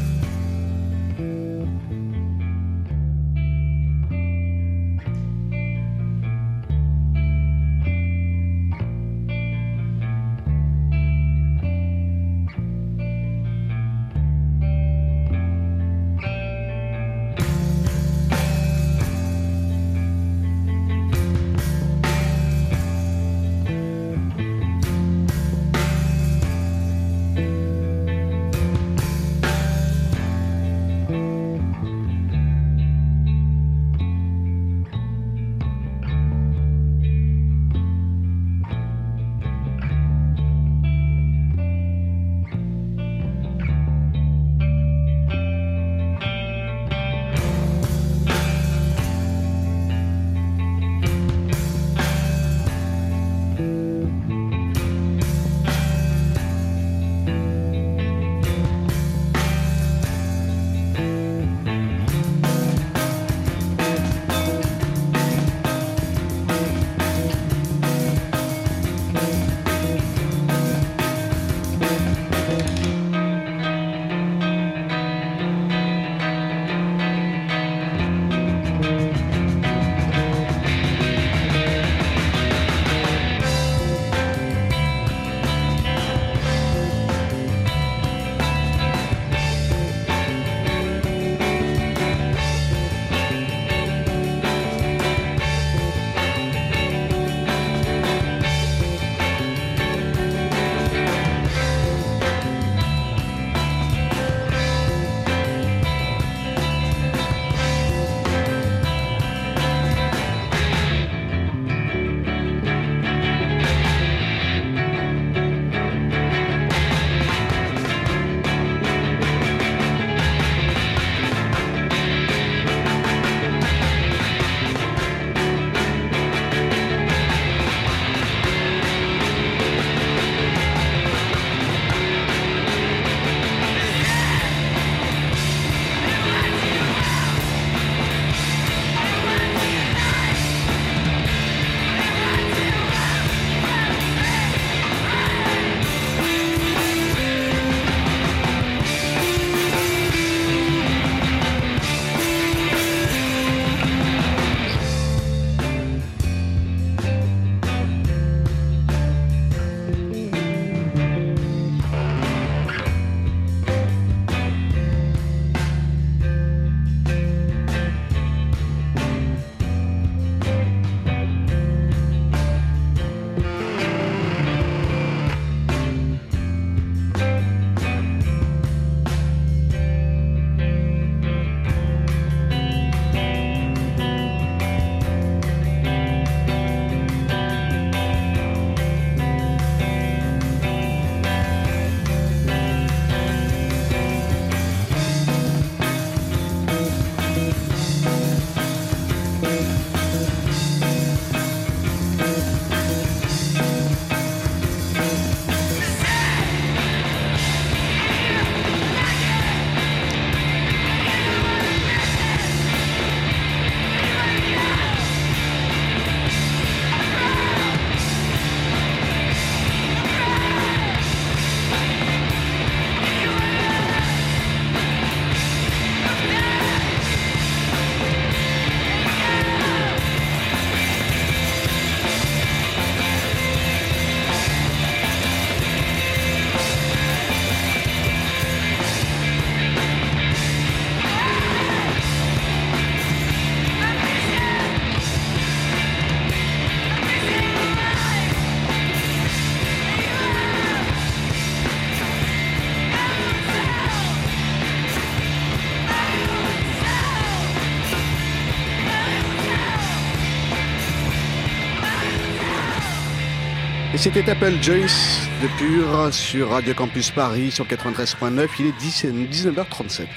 C'était Apple Joyce de Pure sur Radio Campus Paris sur 93.9. Il est 19h37.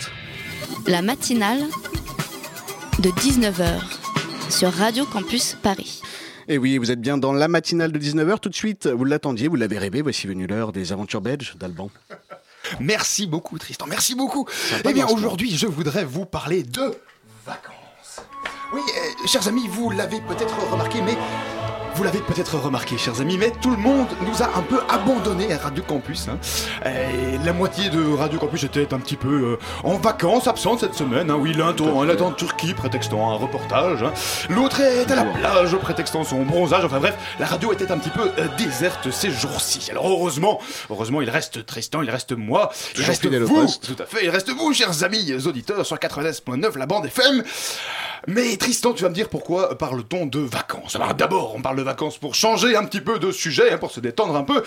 La matinale de 19h sur Radio Campus Paris. Et oui, vous êtes bien dans la matinale de 19h tout de suite. Vous l'attendiez, vous l'avez rêvé. Voici venu l'heure des aventures belges d'Alban. Merci beaucoup Tristan, merci beaucoup. Eh bien aujourd'hui, je voudrais vous parler de vacances. Oui, euh, chers amis, vous l'avez peut-être remarqué, mais vous l'avez peut-être remarqué, chers amis, mais tout le monde nous a un peu abandonné à Radio Campus. Hein. Et la moitié de Radio Campus était un petit peu euh, en vacances, absente cette semaine. Hein. Oui, l'un est en Turquie, prétextant un reportage. Hein. L'autre est à la plage, prétextant son bronzage. Enfin bref, la radio était un petit peu euh, déserte ces jours-ci. Alors heureusement, heureusement, il reste Tristan, il reste moi, il reste vous. Tout à fait, il reste vous, chers amis auditeurs, sur 90.9, la bande FM. Mais Tristan, tu vas me dire pourquoi parle-t-on de vacances? Alors d'abord, on parle vacances pour changer un petit peu de sujet, hein, pour se détendre un peu.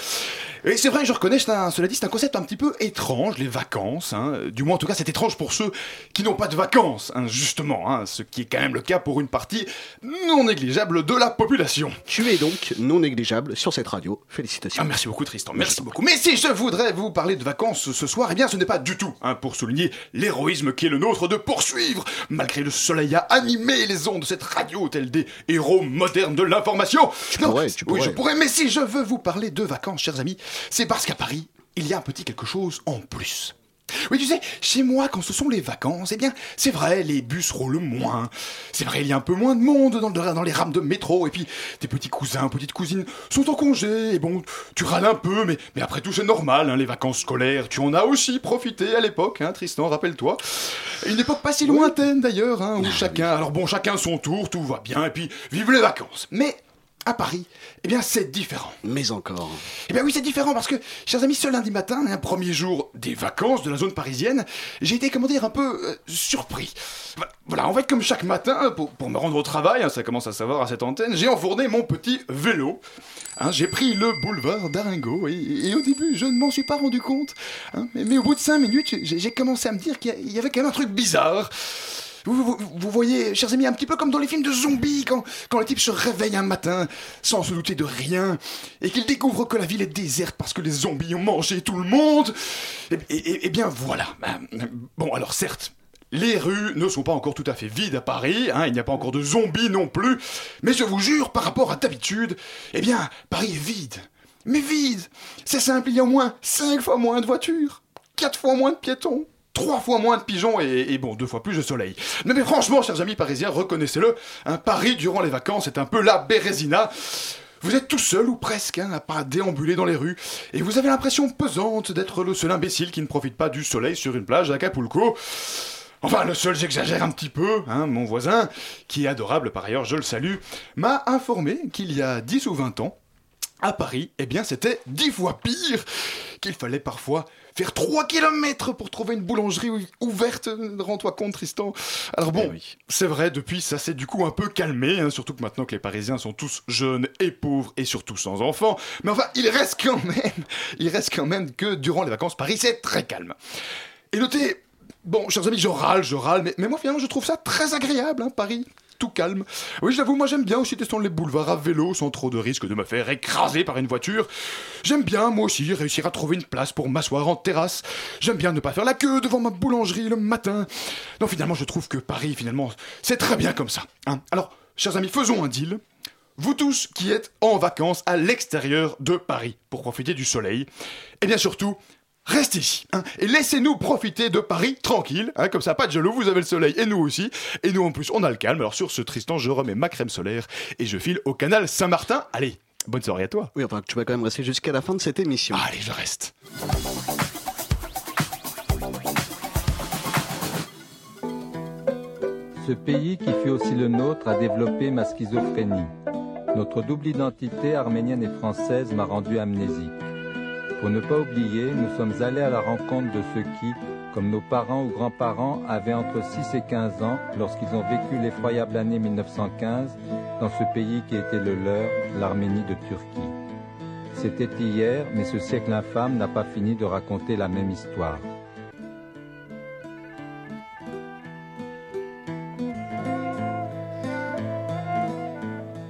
Et c'est vrai, je reconnais, un, cela dit, c'est un concept un petit peu étrange, les vacances. Hein. Du moins, en tout cas, c'est étrange pour ceux qui n'ont pas de vacances, hein, justement. Ce qui est quand même le cas pour une partie non négligeable de la population. Tu es donc non négligeable sur cette radio. Félicitations. Ah, merci beaucoup, Tristan. Merci beaucoup. Mais si je voudrais vous parler de vacances ce soir, eh bien, ce n'est pas du tout pour souligner l'héroïsme qui est le nôtre de poursuivre, malgré le soleil à animer les ondes de cette radio, tels des héros modernes de l'information. Tu pourrais, tu pourrais. Oui, je pourrais, mais si je veux vous parler de vacances, chers amis, c'est parce qu'à Paris, il y a un petit quelque chose en plus. Oui, tu sais, chez moi, quand ce sont les vacances, eh bien, c'est vrai, les bus roulent moins. C'est vrai, il y a un peu moins de monde dans, dans, les rames de métro. Et puis, tes petits cousins, petites cousines sont en congé. Et bon, tu râles un peu, mais, mais après tout, c'est normal. Hein, les vacances scolaires, tu en as aussi profité à l'époque, hein, Tristan, rappelle-toi. Une époque pas si lointaine d'ailleurs, hein, où ah chacun, alors bon, chacun son tour, tout va bien, et puis vive les vacances. Mais à Paris, eh bien c'est différent. Mais encore. Eh bien oui, c'est différent parce que, chers amis, ce lundi matin, un premier jour des vacances de la zone parisienne, j'ai été, comment dire, un peu euh, surpris. Voilà, en fait, comme chaque matin, pour, me rendre au travail, hein, ça commence à savoir à cette antenne, j'ai enfourné mon petit vélo. Hein, j'ai pris le boulevard d'Aringo et, au début, je ne m'en suis pas rendu compte. Hein, mais, au bout de cinq minutes, j'ai commencé à me dire qu'il y avait quand même un truc bizarre. Vous, voyez, chers amis, un petit peu comme dans les films de zombies, quand, quand le type se réveille un matin sans se douter de rien et qu'il découvre que la ville est déserte parce que les zombies ont mangé tout le monde. Et, bien voilà. Bon, alors certes, les rues ne sont pas encore tout à fait vides à Paris, hein, il n'y a pas encore de zombies non plus, mais je vous jure, par rapport à d'habitude, eh bien, Paris est vide. Mais vide C'est simple, il y a au moins 5 fois moins de voitures, 4 fois moins de piétons, trois fois moins de pigeons et, bon, deux fois plus de soleil. mais franchement, chers amis parisiens, reconnaissez-le, Paris durant les vacances est un peu la Bérésina. Vous êtes tout seul ou presque hein, à pas déambuler dans les rues et vous avez l'impression pesante d'être le seul imbécile qui ne profite pas du soleil sur une plage à Acapulco. Enfin, le seul, j'exagère un petit peu, hein, mon voisin, qui est adorable par ailleurs, je le salue, m'a informé qu'il y a 10 ou 20 ans, à Paris, eh bien c'était 10 fois pire, qu'il fallait parfois faire 3 km pour trouver une boulangerie ouverte. Rends-toi compte, Tristan. Alors bon, eh c'est vrai, depuis, ça s'est du coup un peu calmé, hein, surtout que maintenant que les Parisiens sont tous jeunes et pauvres et surtout sans enfants. Mais enfin, il reste quand même, il reste quand même que durant les vacances, Paris, c'est très calme. Et notez, bon, chers amis, je râle, je râle, mais, mais moi finalement, je trouve ça très agréable, hein, Paris tout calme. Oui, j'avoue, moi j'aime bien aussi tester les boulevards à vélo sans trop de risque de me faire écraser par une voiture. J'aime bien, moi aussi, réussir à trouver une place pour m'asseoir en terrasse. J'aime bien ne pas faire la queue devant ma boulangerie le matin. Non, finalement, je trouve que Paris, finalement, c'est très bien comme ça. Hein. Alors, chers amis, faisons un deal. Vous tous qui êtes en vacances à l'extérieur de Paris pour profiter du soleil, et bien surtout, restez ici. Hein, et laissez-nous profiter de Paris tranquille. Hein, comme ça, pas de jaloux, vous avez le soleil et nous aussi. Et nous en plus, on a le calme. Alors sur ce Tristan, je remets ma crème solaire et je file au canal Saint-Martin. Allez, bonne soirée à toi. Oui, enfin, tu vas quand même rester jusqu'à la fin de cette émission. Allez, je reste. Ce pays qui fut aussi le nôtre a développé ma schizophrénie. Notre double identité arménienne et française m'a rendu amnésique. Pour ne pas oublier, nous sommes allés à la rencontre de ceux qui, comme nos parents ou grands-parents, avaient entre 6 et 15 ans lorsqu'ils ont vécu l'effroyable année 1915 dans ce pays qui était le leur, l'Arménie de Turquie. C'était hier, mais ce siècle infâme n'a pas fini de raconter la même histoire.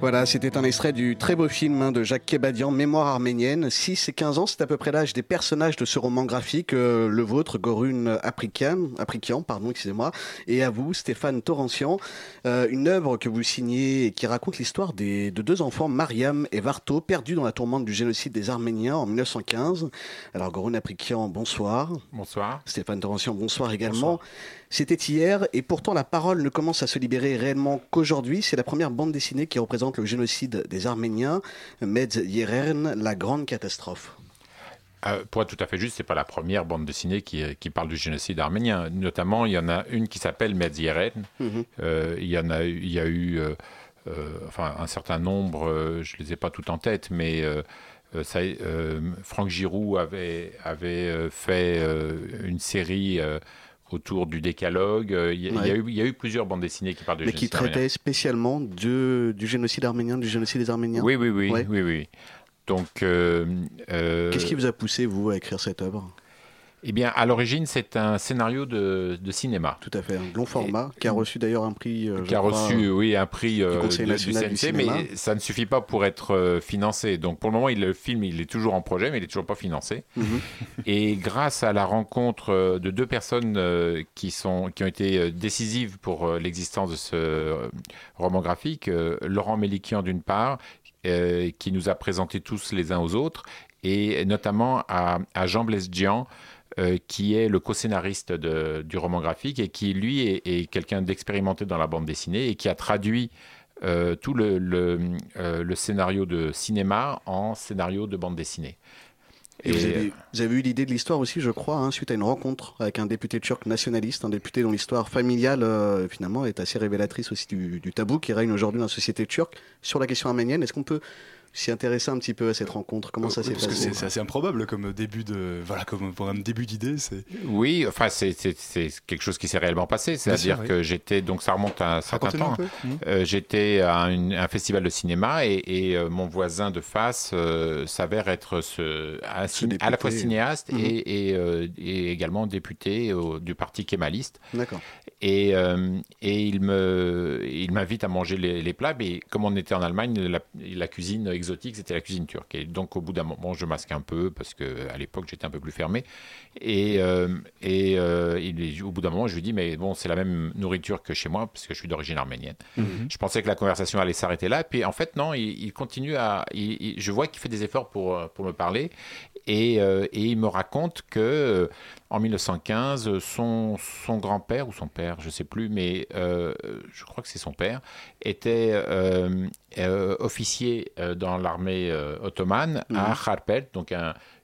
Voilà, c'était un extrait du très beau film hein, de Jacques Kebadian, Mémoire arménienne. 6 et 15 ans, c'est à peu près l'âge des personnages de ce roman graphique, euh, le vôtre, Gorune Aprikian, Aprikian pardon, excusez-moi, et à vous, Stéphane Torrentian. Euh, une œuvre que vous signez et qui raconte l'histoire de deux enfants, Mariam et Varto, perdus dans la tourmente du génocide des Arméniens en 1915. Alors, Gorune Aprikian, bonsoir. Bonsoir. Stéphane Torrentian, bonsoir également. C'était hier et pourtant la parole ne commence à se libérer réellement qu'aujourd'hui. C'est la première bande dessinée qui représente le génocide des Arméniens, Medz Yeren, la grande catastrophe. Euh, pour être tout à fait juste, c'est pas la première bande dessinée qui, qui, parle du génocide arménien. Notamment, il y en a une qui s'appelle Medz Yeren. Mhm. euh, il y en a, il y a eu, euh, euh enfin, un certain nombre. Euh, je les ai pas toutes en tête, mais ça, Franck Giroud avait avait fait une série autour du décalogue. Euh, il y, a eu plusieurs bandes dessinées qui parlent du Mais qui traitaient spécialement du génocide arménien, du génocide des Arméniens. Oui, oui, oui, oui, oui. Donc, euh, euh, qu'est-ce qui vous a poussé vous à écrire cette œuvre? Eh bien, à l'origine, c'est un scénario de, cinéma. Tout à fait, un long format, qui a reçu d'ailleurs un prix. qui a reçu, oui, un prix du, Conseil national du CNC, mais ça ne suffit pas pour être financé. Donc, pour le moment, il, le film, il est toujours en projet, mais il n'est toujours pas financé. Mhm. Et grâce à la rencontre de deux personnes qui, sont, qui ont été décisives pour l'existence de ce roman graphique, Laurent Mélikian d'une part, qui nous a présenté tous les uns aux autres, et notamment à, Jean Blaise Dian, euh, qui est le co-scénariste du roman graphique et qui, lui, est, quelqu'un d'expérimenté dans la bande dessinée et qui a traduit euh, tout le, euh, le, scénario de cinéma en scénario de bande dessinée. Et, vous, avez, eu l'idée de l'histoire aussi, je crois, hein, suite à une rencontre avec un député turc nationaliste, un député dont l'histoire familiale, finalement, est assez révélatrice aussi du, du tabou qui règne aujourd'hui dans la société turque sur la question arménienne. Est-ce qu'on peut s'y intéresser un petit peu à cette rencontre Comment ça s'est passé Parce que c'est assez improbable comme début de voilà comme pour un début d'idée. C'est oui, enfin c'est quelque chose qui s'est réellement passé. C'est-à-dire que j'étais donc ça remonte à un certain temps. Mmh. Euh, j'étais à un festival de cinéma et, euh, mon voisin de face euh, s'avère être ce, à la fois cinéaste mmh. et, et, également député du parti kémaliste. D'accord. Et, et il me il m'invite à manger les, plats, mais comme on était en Allemagne, la, la cuisine exotique, c'était la cuisine turque. Et donc, au bout d'un moment, je masque un peu parce que à l'époque, j'étais un peu plus fermé. Et, euh, et euh, au bout d'un moment, je lui dis, mais bon, c'est la même nourriture que chez moi parce que je suis d'origine arménienne. Mhm. Je pensais que la conversation allait s'arrêter là. Puis en fait, non, il, continue à. je vois qu'il fait des efforts pour, pour me parler. Et, euh, et il me raconte que en 1915, son, son grand-père ou son père, je ne sais plus, mais euh, je crois que c'est son père, était euh, euh, officier dans l'armée ottomane à mhm. Kharpet, donc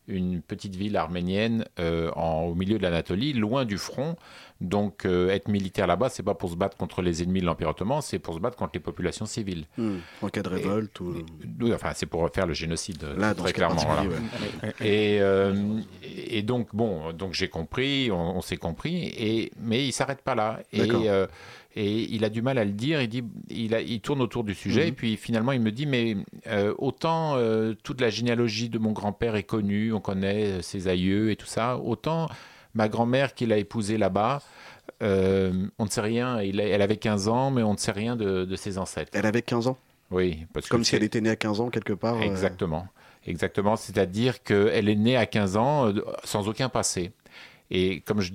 une petite ville arménienne en, au milieu de l'Anatolie, loin du front, donc euh, être militaire là-bas, c'est pas pour se battre contre les ennemis de l'Empire ottoman, c'est pour se battre contre les populations civiles. Hmm. En cas de révolte ou... Oui, enfin, c'est pour faire le génocide, là, très clairement. Et, euh, et, donc, bon, donc j'ai compris, on, s'est compris, et, mais il s'arrête pas là. Et, euh, et il a du mal à le dire, il, dit, il, a, il tourne autour du sujet, hmm. et puis finalement il me dit, mais autant toute la généalogie de mon grand-père est connue, on connaît ses aïeux et tout ça, autant ma grand-mère qu'il a épousée là-bas, euh, on ne sait rien. elle avait 15 ans, mais on ne sait rien de, ses ancêtres. Elle avait 15 ans? Oui. Parce Comme si elle était née à 15 ans quelque part. Euh. Exactement. Exactement. C'est-à-dire qu'elle est née à 15 ans euh, sans aucun passé. Et comme je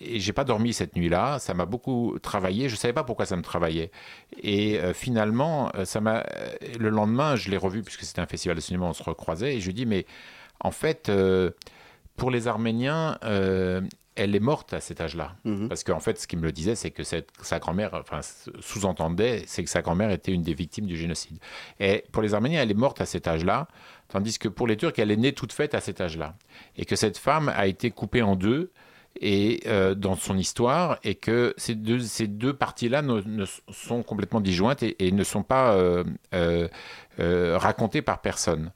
n'ai pas dormi cette nuit-là, ça m'a beaucoup travaillé. Je ne savais pas pourquoi ça me travaillait. Et finalement, ça m'a. Le lendemain, je l'ai revu puisque c'était un festival de cinéma, on se recroisait, et je lui dis mais en fait, pour les Arméniens, euh, elle est morte à cet âge-là. Mhm. Parce qu'en fait, ce qu'il me le disait, c'est que sa grand-mère, enfin, sous-entendait, c'est que sa grand-mère était une des victimes du génocide. Et pour les Arméniens, elle est morte à cet âge-là, tandis que pour les Turcs, elle est née toute faite à cet âge-là. Et que cette femme a été coupée en deux et euh, dans son histoire, et que ces deux, ces deux parties-là ne, sont complètement disjointes et, ne sont pas euh, racontées par personne.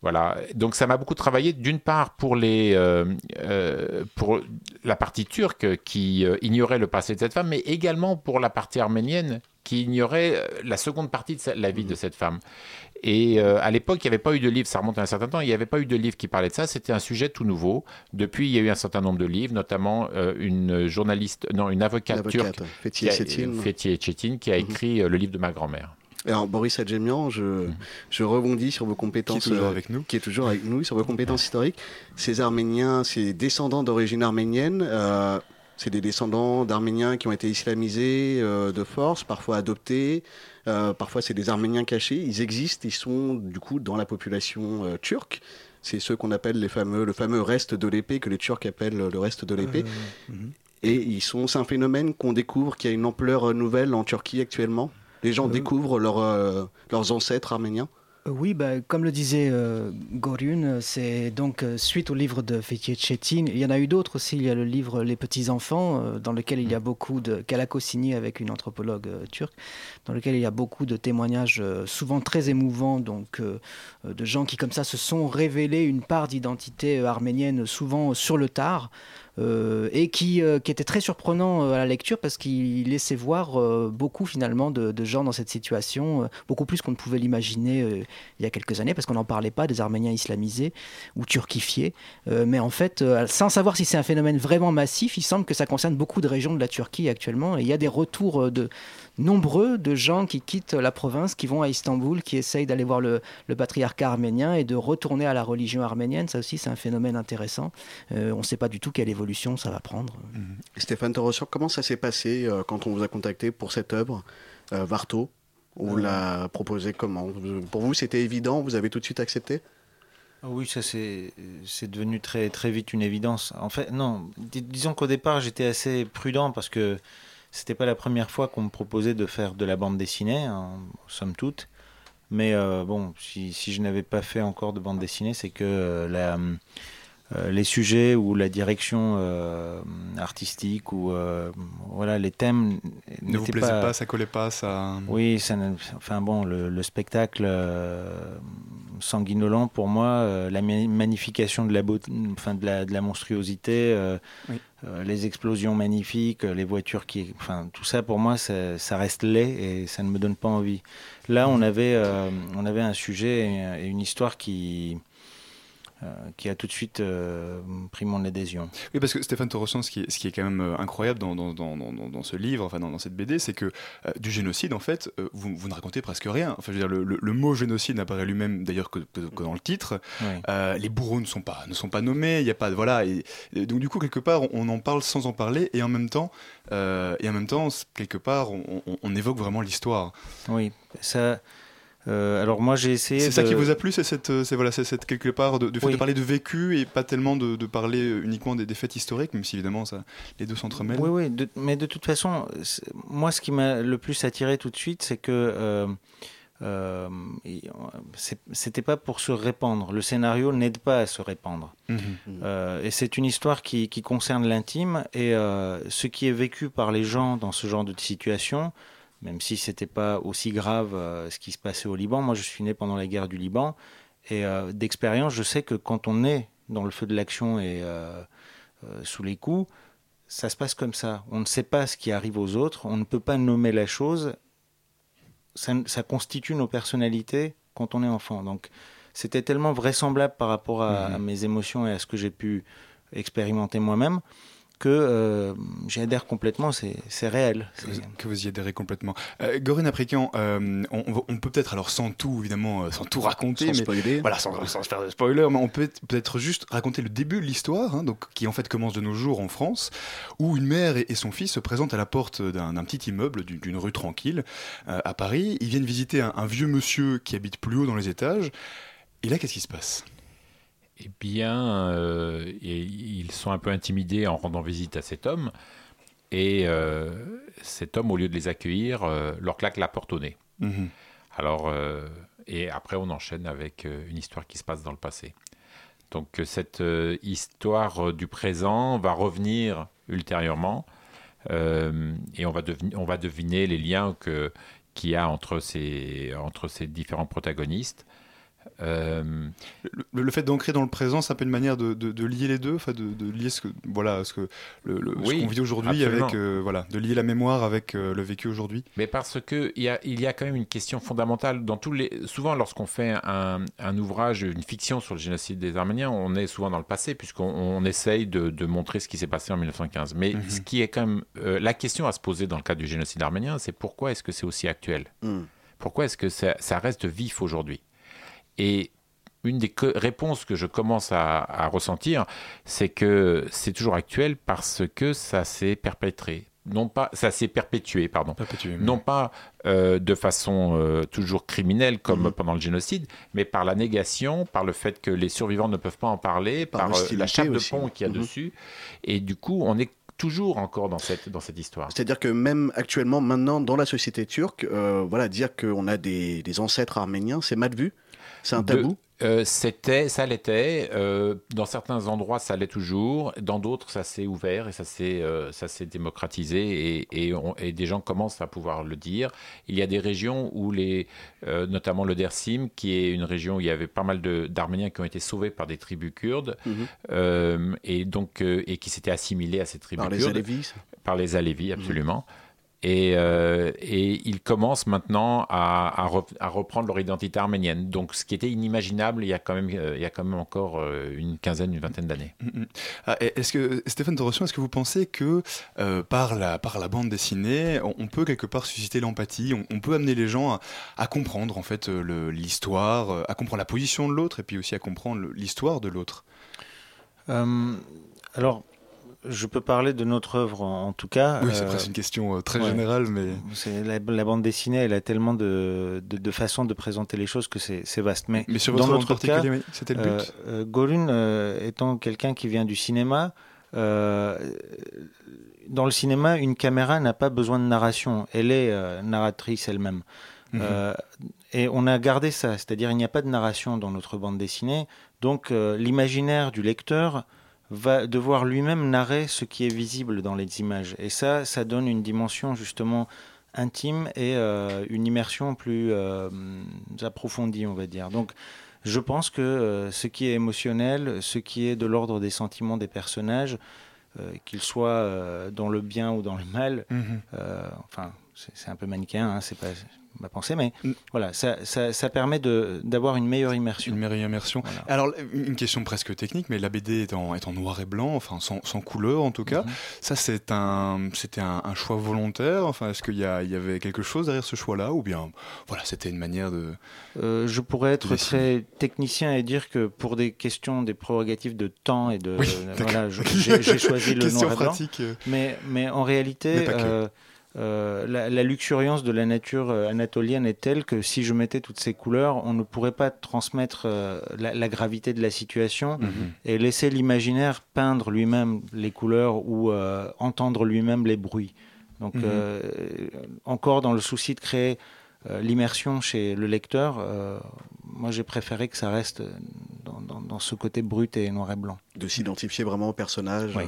Voilà, donc ça m'a beaucoup travaillé d'une part pour, les, euh, euh, pour la partie turque qui euh, ignorait le passé de cette femme, mais également pour la partie arménienne qui ignorait la seconde partie de la vie de cette femme. Et à l'époque, il n'y avait pas eu de livre, ça remonte à un certain temps, il n'y avait pas eu de livre qui parlait de ça, c'était un sujet tout nouveau. Depuis, il y a eu un certain nombre de livres, notamment une journaliste, non, une avocate, turque, Fethiye Çetin, qui a mhm. écrit le livre de ma grand-mère. Alors Boris Adjemian, je, je rebondis sur vos compétences. Qui est toujours euh, avec nous. Qui est toujours avec nous, sur vos compétences historiques. Ces Arméniens, ces descendants d'origine arménienne, euh, c'est des descendants d'Arméniens qui ont été islamisés euh, de force, parfois adoptés. parfois, c'est des Arméniens cachés. Ils existent, ils sont du coup dans la population turque. C'est ceux qu'on appelle les fameux, le fameux reste de l'épée, que les Turcs appellent le reste de l'épée. Mhm. Et ils sont, c'est un phénomène qu'on découvre qui a une ampleur nouvelle en Turquie actuellement. Les gens euh, découvrent euh, leurs ancêtres arméniens euh, oui, bah, comme le disait euh, Gorun, c'est donc suite au livre de Fethiye Chetin. Il y en a eu d'autres aussi. Il y a le livre Les Petits Enfants, dans lequel il y a beaucoup de. qu'elle a co-signé avec une anthropologue turque, dans lequel il y a beaucoup de témoignages, souvent très émouvants, donc de gens qui, comme ça, se sont révélés une part d'identité arménienne, souvent sur le tard. Euh, et qui, euh, qui, était très surprenant euh, à la lecture parce qu'il laissait voir beaucoup finalement de, gens dans cette situation, beaucoup plus qu'on ne pouvait l'imaginer il y a quelques années parce qu'on n'en parlait pas des Arméniens islamisés ou turquifiés. mais en fait, sans savoir si c'est un phénomène vraiment massif, il semble que ça concerne beaucoup de régions de la Turquie actuellement et il y a des retours de, nombreux de gens qui quittent la province, qui vont à Istanbul, qui essayent d'aller voir le, patriarcat arménien et de retourner à la religion arménienne. Ça aussi, c'est un phénomène intéressant. Euh, on ne sait pas du tout quelle évolution ça va prendre. Mhm. Stéphane Torossian, comment ça s'est passé euh, quand on vous a contacté pour cette œuvre, euh, Varto On vous l'a proposé comment? Pour vous, c'était évident? Vous avez tout de suite accepté? Oui, ça c'est devenu très très vite une évidence. En fait, non, disons qu'au départ j'étais assez prudent parce que c'était pas la première fois qu'on me proposait de faire de la bande dessinée, hein, somme toute. Mais euh, bon, si, je n'avais pas fait encore de bande dessinée, c'est que euh, la, euh, les sujets ou la direction artistique ou voilà les thèmes ne vous plaisaient pas, ça collait pas, ça. Oui, ça, enfin bon, le, le spectacle sanguinolent pour moi, la magnification de la, enfin, de la, de la monstruosité. Oui euh, les explosions magnifiques, les voitures qui, enfin tout ça pour moi ça, reste laid et ça ne me donne pas envie. Là on avait euh, on avait un sujet et une histoire qui euh, qui a tout de suite euh, pris mon adhésion. Oui, parce que Stéphane Torossan, ce qui est, ce qui est quand même euh, incroyable dans, dans, dans, dans ce livre, enfin dans, cette BD, c'est que du génocide, en fait, vous, vous, ne racontez presque rien. Enfin, je veux dire, le, le, mot génocide n'apparaît lui-même d'ailleurs que, que, dans le titre. les bourreaux ne sont pas, ne sont pas nommés, il n'y a pas. Voilà. Et, donc, du coup, quelque part, on, en parle sans en parler, et en même temps, et en même temps quelque part, on, on évoque vraiment l'histoire. Oui, ça. Euh, alors moi j'ai essayé. C'est ça qui vous a plu, c'est cette, c'est voilà, c'est cette quelque part de, parler de vécu et pas tellement de, parler uniquement des, faits historiques, même si évidemment ça, les deux s'entremêlent. Oui, oui, mais de toute façon, moi ce qui m'a le plus attiré tout de suite, c'est que euh, euh, c'était pas pour se répandre. Le scénario n'aide pas à se répandre. Euh, et c'est une histoire qui, qui concerne l'intime et ce qui est vécu par les gens dans ce genre de situation même si c'était pas aussi grave euh, ce qui se passait au Liban. Moi, je suis né pendant la guerre du Liban et euh, d'expérience, je sais que quand on est dans le feu de l'action et euh, sous les coups, ça se passe comme ça. On ne sait pas ce qui arrive aux autres, on ne peut pas nommer la chose. Ça, ça constitue nos personnalités quand on est enfant. Donc, c'était tellement vraisemblable par rapport à, mmh. à mes émotions et à ce que j'ai pu expérimenter moi-même que euh, j'y adhère complètement, c'est réel. Que vous, y adhérez complètement. Euh, Gorin Aprican, euh, on, peut peut-être, alors sans tout, évidemment, euh, sans tout raconter, sans mais, spoiler. Voilà, sans, faire de spoiler, mais on peut peut-être juste raconter le début de l'histoire, hein, donc qui en fait commence de nos jours en France, où une mère et, son fils se présentent à la porte d'un petit immeuble, d'une rue tranquille, à Paris. Ils viennent visiter un, un vieux monsieur qui habite plus haut dans les étages. Et là, qu'est-ce qui se passe? Eh bien, euh, ils sont un peu intimidés en rendant visite à cet homme. Et euh, cet homme, au lieu de les accueillir, euh, leur claque la porte au nez. Mhm. Alors, et après, on enchaîne avec une histoire qui se passe dans le passé. Donc, cette histoire du présent va revenir ultérieurement. et on va, on va deviner les liens qu'il y a entre ces, entre ces différents protagonistes. Euh, le, fait d'ancrer dans le présent, c'est un peu une manière de, de, lier les deux, enfin de, de, lier ce que voilà ce que le, qu'on vit aujourd'hui avec euh, voilà de lier la mémoire avec euh, le vécu aujourd'hui. Mais parce que il y a il y a quand même une question fondamentale dans tous les souvent lorsqu'on fait un, un, ouvrage, une fiction sur le génocide des Arméniens, on est souvent dans le passé puisqu'on on essaye de, montrer ce qui s'est passé en 1915. Mais mhm. ce qui est quand même la question à se poser dans le cas du génocide arménien, c'est pourquoi est-ce que c'est aussi actuel? Mm. Pourquoi est-ce que ça, ça reste vif aujourd'hui? Et une des réponses que je commence à, ressentir, c'est que c'est toujours actuel parce que ça s'est perpétré. Non pas, ça s'est perpétué, pardon. Non pas euh, de façon euh, toujours criminelle comme mhm. pendant le génocide, mais par la négation, par le fait que les survivants ne peuvent pas en parler, par, euh, la chape de pont qu'il y a mhm. dessus. Et du coup, on est toujours encore dans cette, dans cette histoire. C'est-à-dire que même actuellement, maintenant, dans la société turque, voilà, dire qu'on a des, des ancêtres arméniens, c'est mal vu? C'est un tabou euh, c'était, ça l'était. Euh, dans certains endroits, ça l'est toujours. Dans d'autres, ça s'est ouvert et ça s'est, euh, ça s'est démocratisé et, et, des gens commencent à pouvoir le dire. Il y a des régions où les, notamment le Dersim, qui est une région où il y avait pas mal d'Arméniens qui ont été sauvés par des tribus kurdes mhm. et donc et qui s'étaient assimilés à ces tribus par kurdes. Les Alévis. Par les Alévis, absolument. Et, euh, et, ils commencent maintenant à, à, reprendre leur identité arménienne. Donc, ce qui était inimaginable il y a quand même, euh, il y a quand même encore euh, une quinzaine, une vingtaine d'années. Mm, mm. ah, est-ce que Stéphane Torossion, est-ce que vous pensez que par la par la bande dessinée, on, peut quelque part susciter l'empathie, on, peut amener les gens à, à comprendre en fait l'histoire, à comprendre la position de l'autre, et puis aussi à comprendre l'histoire de l'autre? alors je peux parler de notre œuvre en, tout cas. Oui, c'est presque une question euh, très générale, mais la, la, bande dessinée, elle a tellement de, de, façons de présenter les choses que c'est vaste. Mais, mais sur votre dans notre cas, c'était le but. Euh, Golun euh, étant quelqu'un qui vient du cinéma. dans le cinéma, une caméra n'a pas besoin de narration. Elle est narratrice elle-même. Mhm. et on a gardé ça, c'est-à-dire il n'y a pas de narration dans notre bande dessinée. Donc l'imaginaire du lecteur va devoir lui-même narrer ce qui est visible dans les images. Et ça, ça donne une dimension justement intime et euh, une immersion plus euh, approfondie, on va dire. Donc, je pense que euh, ce qui est émotionnel, ce qui est de l'ordre des sentiments des personnages, qu'ils soient dans le bien ou dans le mal, mhm. enfin, c'est un peu manichéen, hein, c'est pas ma pensée, mais mm. voilà, ça, ça, permet d'avoir une meilleure immersion. Une meilleure immersion. Alors, une question presque technique, mais la BD est en, est en noir et blanc, enfin sans, sans couleur en tout cas. Mm-hmm. Ça, c'est un, c'était un, choix volontaire. Enfin, est-ce qu'il y, y, avait quelque chose derrière ce choix-là, ou bien, voilà, c'était une manière de. Euh, je pourrais être très technicien et dire que pour des questions, des prérogatives de temps et de, voilà, j'ai choisi le noir et blanc. Euh. Mais, mais en réalité. Euh, la, luxuriance de la nature euh, anatolienne est telle que si je mettais toutes ces couleurs, on ne pourrait pas transmettre euh, la, gravité de la situation mhm. et laisser l'imaginaire peindre lui-même les couleurs ou entendre lui-même les bruits. Donc, mhm. encore dans le souci de créer l'immersion chez le lecteur, moi j'ai préféré que ça reste dans, dans, ce côté brut et noir et blanc. De s'identifier vraiment au personnage. Oui.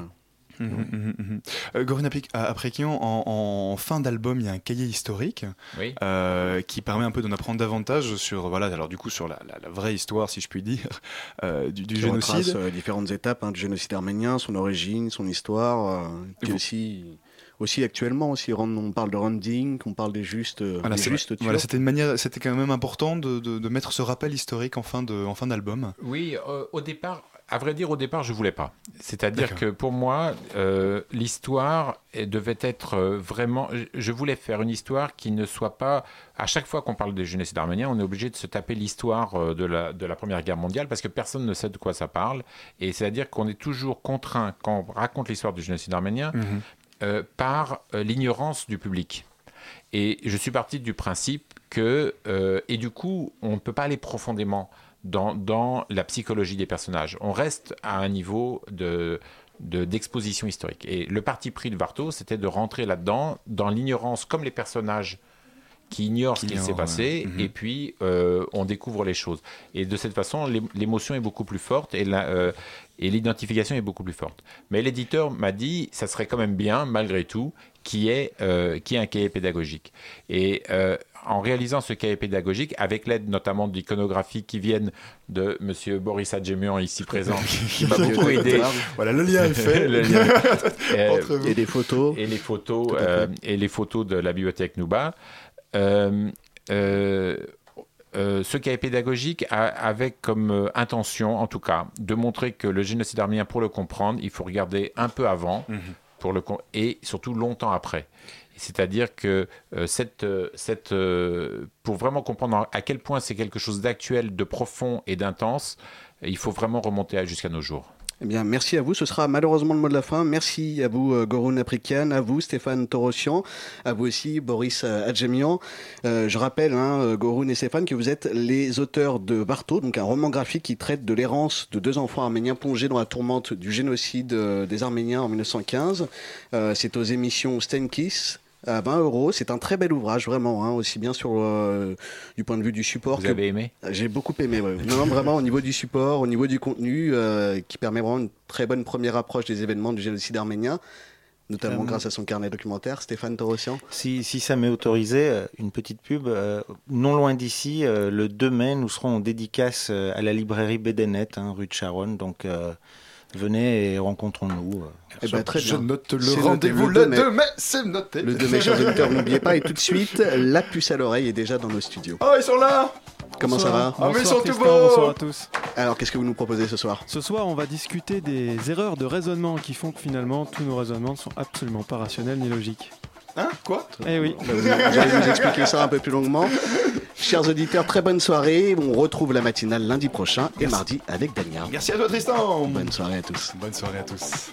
Mmh, mmh, mmh, euh, Gorina après qui en, fin d'album, il y a un cahier historique euh, qui permet un peu d'en apprendre davantage sur, voilà, alors du coup, sur la, vraie histoire, si je puis dire, euh, du, du génocide. différentes étapes hein, du génocide arménien, son origine, son histoire, puis aussi aussi actuellement aussi on parle de rending on parle des justes voilà, voilà c'était une manière c'était quand même important de, de, mettre ce rappel historique en fin de en fin d'album. Oui au départ à vrai dire, au départ, je voulais pas. C'est-à-dire que pour moi, euh, l'histoire devait être euh, vraiment. Je voulais faire une histoire qui ne soit pas. À chaque fois qu'on parle des génocides arméniens, on est obligé de se taper l'histoire euh, de la, de la Première Guerre mondiale parce que personne ne sait de quoi ça parle. Et c'est-à-dire qu'on est toujours contraint, quand on raconte l'histoire du génocide arménien, par l'ignorance du public. Et je suis parti du principe que. et du coup, on ne peut pas aller profondément dans, la psychologie des personnages. On reste à un niveau de d'exposition historique. Et le parti pris de Varto, c'était de rentrer là-dedans, dans l'ignorance, comme les personnages qui ignorent ce qui s'est passé, Mhm. et puis euh, on découvre les choses. Et de cette façon, l'é- l'émotion est beaucoup plus forte et la, euh, et l'identification est beaucoup plus forte. Mais l'éditeur m'a dit, ça serait quand même bien, malgré tout, qu'il y ait, euh, qu'il y ait un cahier pédagogique. Et euh, en réalisant ce cahier pédagogique, avec l'aide notamment d'iconographies qui viennent de Monsieur Boris Adjemian, ici présent, qui m'a beaucoup aidé. Voilà, le lien est fait. Le lien est. Euh, Entre vous. Et des photos. et les photos euh, et les photos de la bibliothèque Nouba. Euh, euh, euh, ce cahier pédagogique a, avec comme euh, intention, en tout cas, de montrer que le génocide arménien, pour le comprendre, il faut regarder un peu avant Mhm. pour le, et surtout longtemps après. C'est-à-dire que euh, cette, euh, cette, euh, pour vraiment comprendre à quel point c'est quelque chose d'actuel, de profond et d'intense, il faut vraiment remonter jusqu'à nos jours. Eh bien, merci à vous. Ce sera malheureusement le mot de la fin. Merci à vous, Goroun Aprikian, à vous, Stéphane Torossian, à vous aussi, Boris Adjemian. Je rappelle, hein, Goroun et Stéphane, que vous êtes les auteurs de Barto, donc un roman graphique qui traite de l'errance de deux enfants arméniens plongés dans la tourmente du génocide des Arméniens en 1915. Euh, C'est aux émissions Stenkiss à 20 euros. C'est un très bel ouvrage, vraiment, hein, aussi bien sur euh, du point de vue du support. Vous que- avez aimé? J'ai beaucoup aimé, ouais. Non, non, vraiment au niveau du support, au niveau du contenu, euh, qui permet vraiment une très bonne première approche des événements du génocide arménien, notamment Euh, grâce à son carnet documentaire. Stéphane Torossian. Si, si ça m'est autorisé, euh, une petite pub. euh, non loin d'ici, euh, le 2 mai, nous serons en dédicace euh, à la librairie Bédénet, hein, rue de Charonne. Donc euh, venez et rencontrons-nous. euh. Eh ben, très Je bien. note le C'est noté, rendez-vous le le 2 mai. 2 mai, c'est noté. Le 2 mai, chers auditeurs, n'oubliez pas. Et tout de suite, la puce à l'oreille est déjà dans nos studios. Oh, ils sont là Comment ça va Ah, mais ils sont tout Tristan, beaux bonsoir à tous. Alors, qu'est-ce que vous nous proposez ce soir? Ce soir, on va discuter des erreurs de raisonnement qui font que finalement tous nos raisonnements ne sont absolument pas rationnels ni logiques. Hein Quoi Eh oui. Bah, vous, vous allez expliquer ça un peu plus longuement. Chers auditeurs, très bonne soirée. On retrouve la matinale lundi prochain et mardi avec Daniel. Merci à toi, Tristan Bonne soirée à tous. Bonne soirée à tous.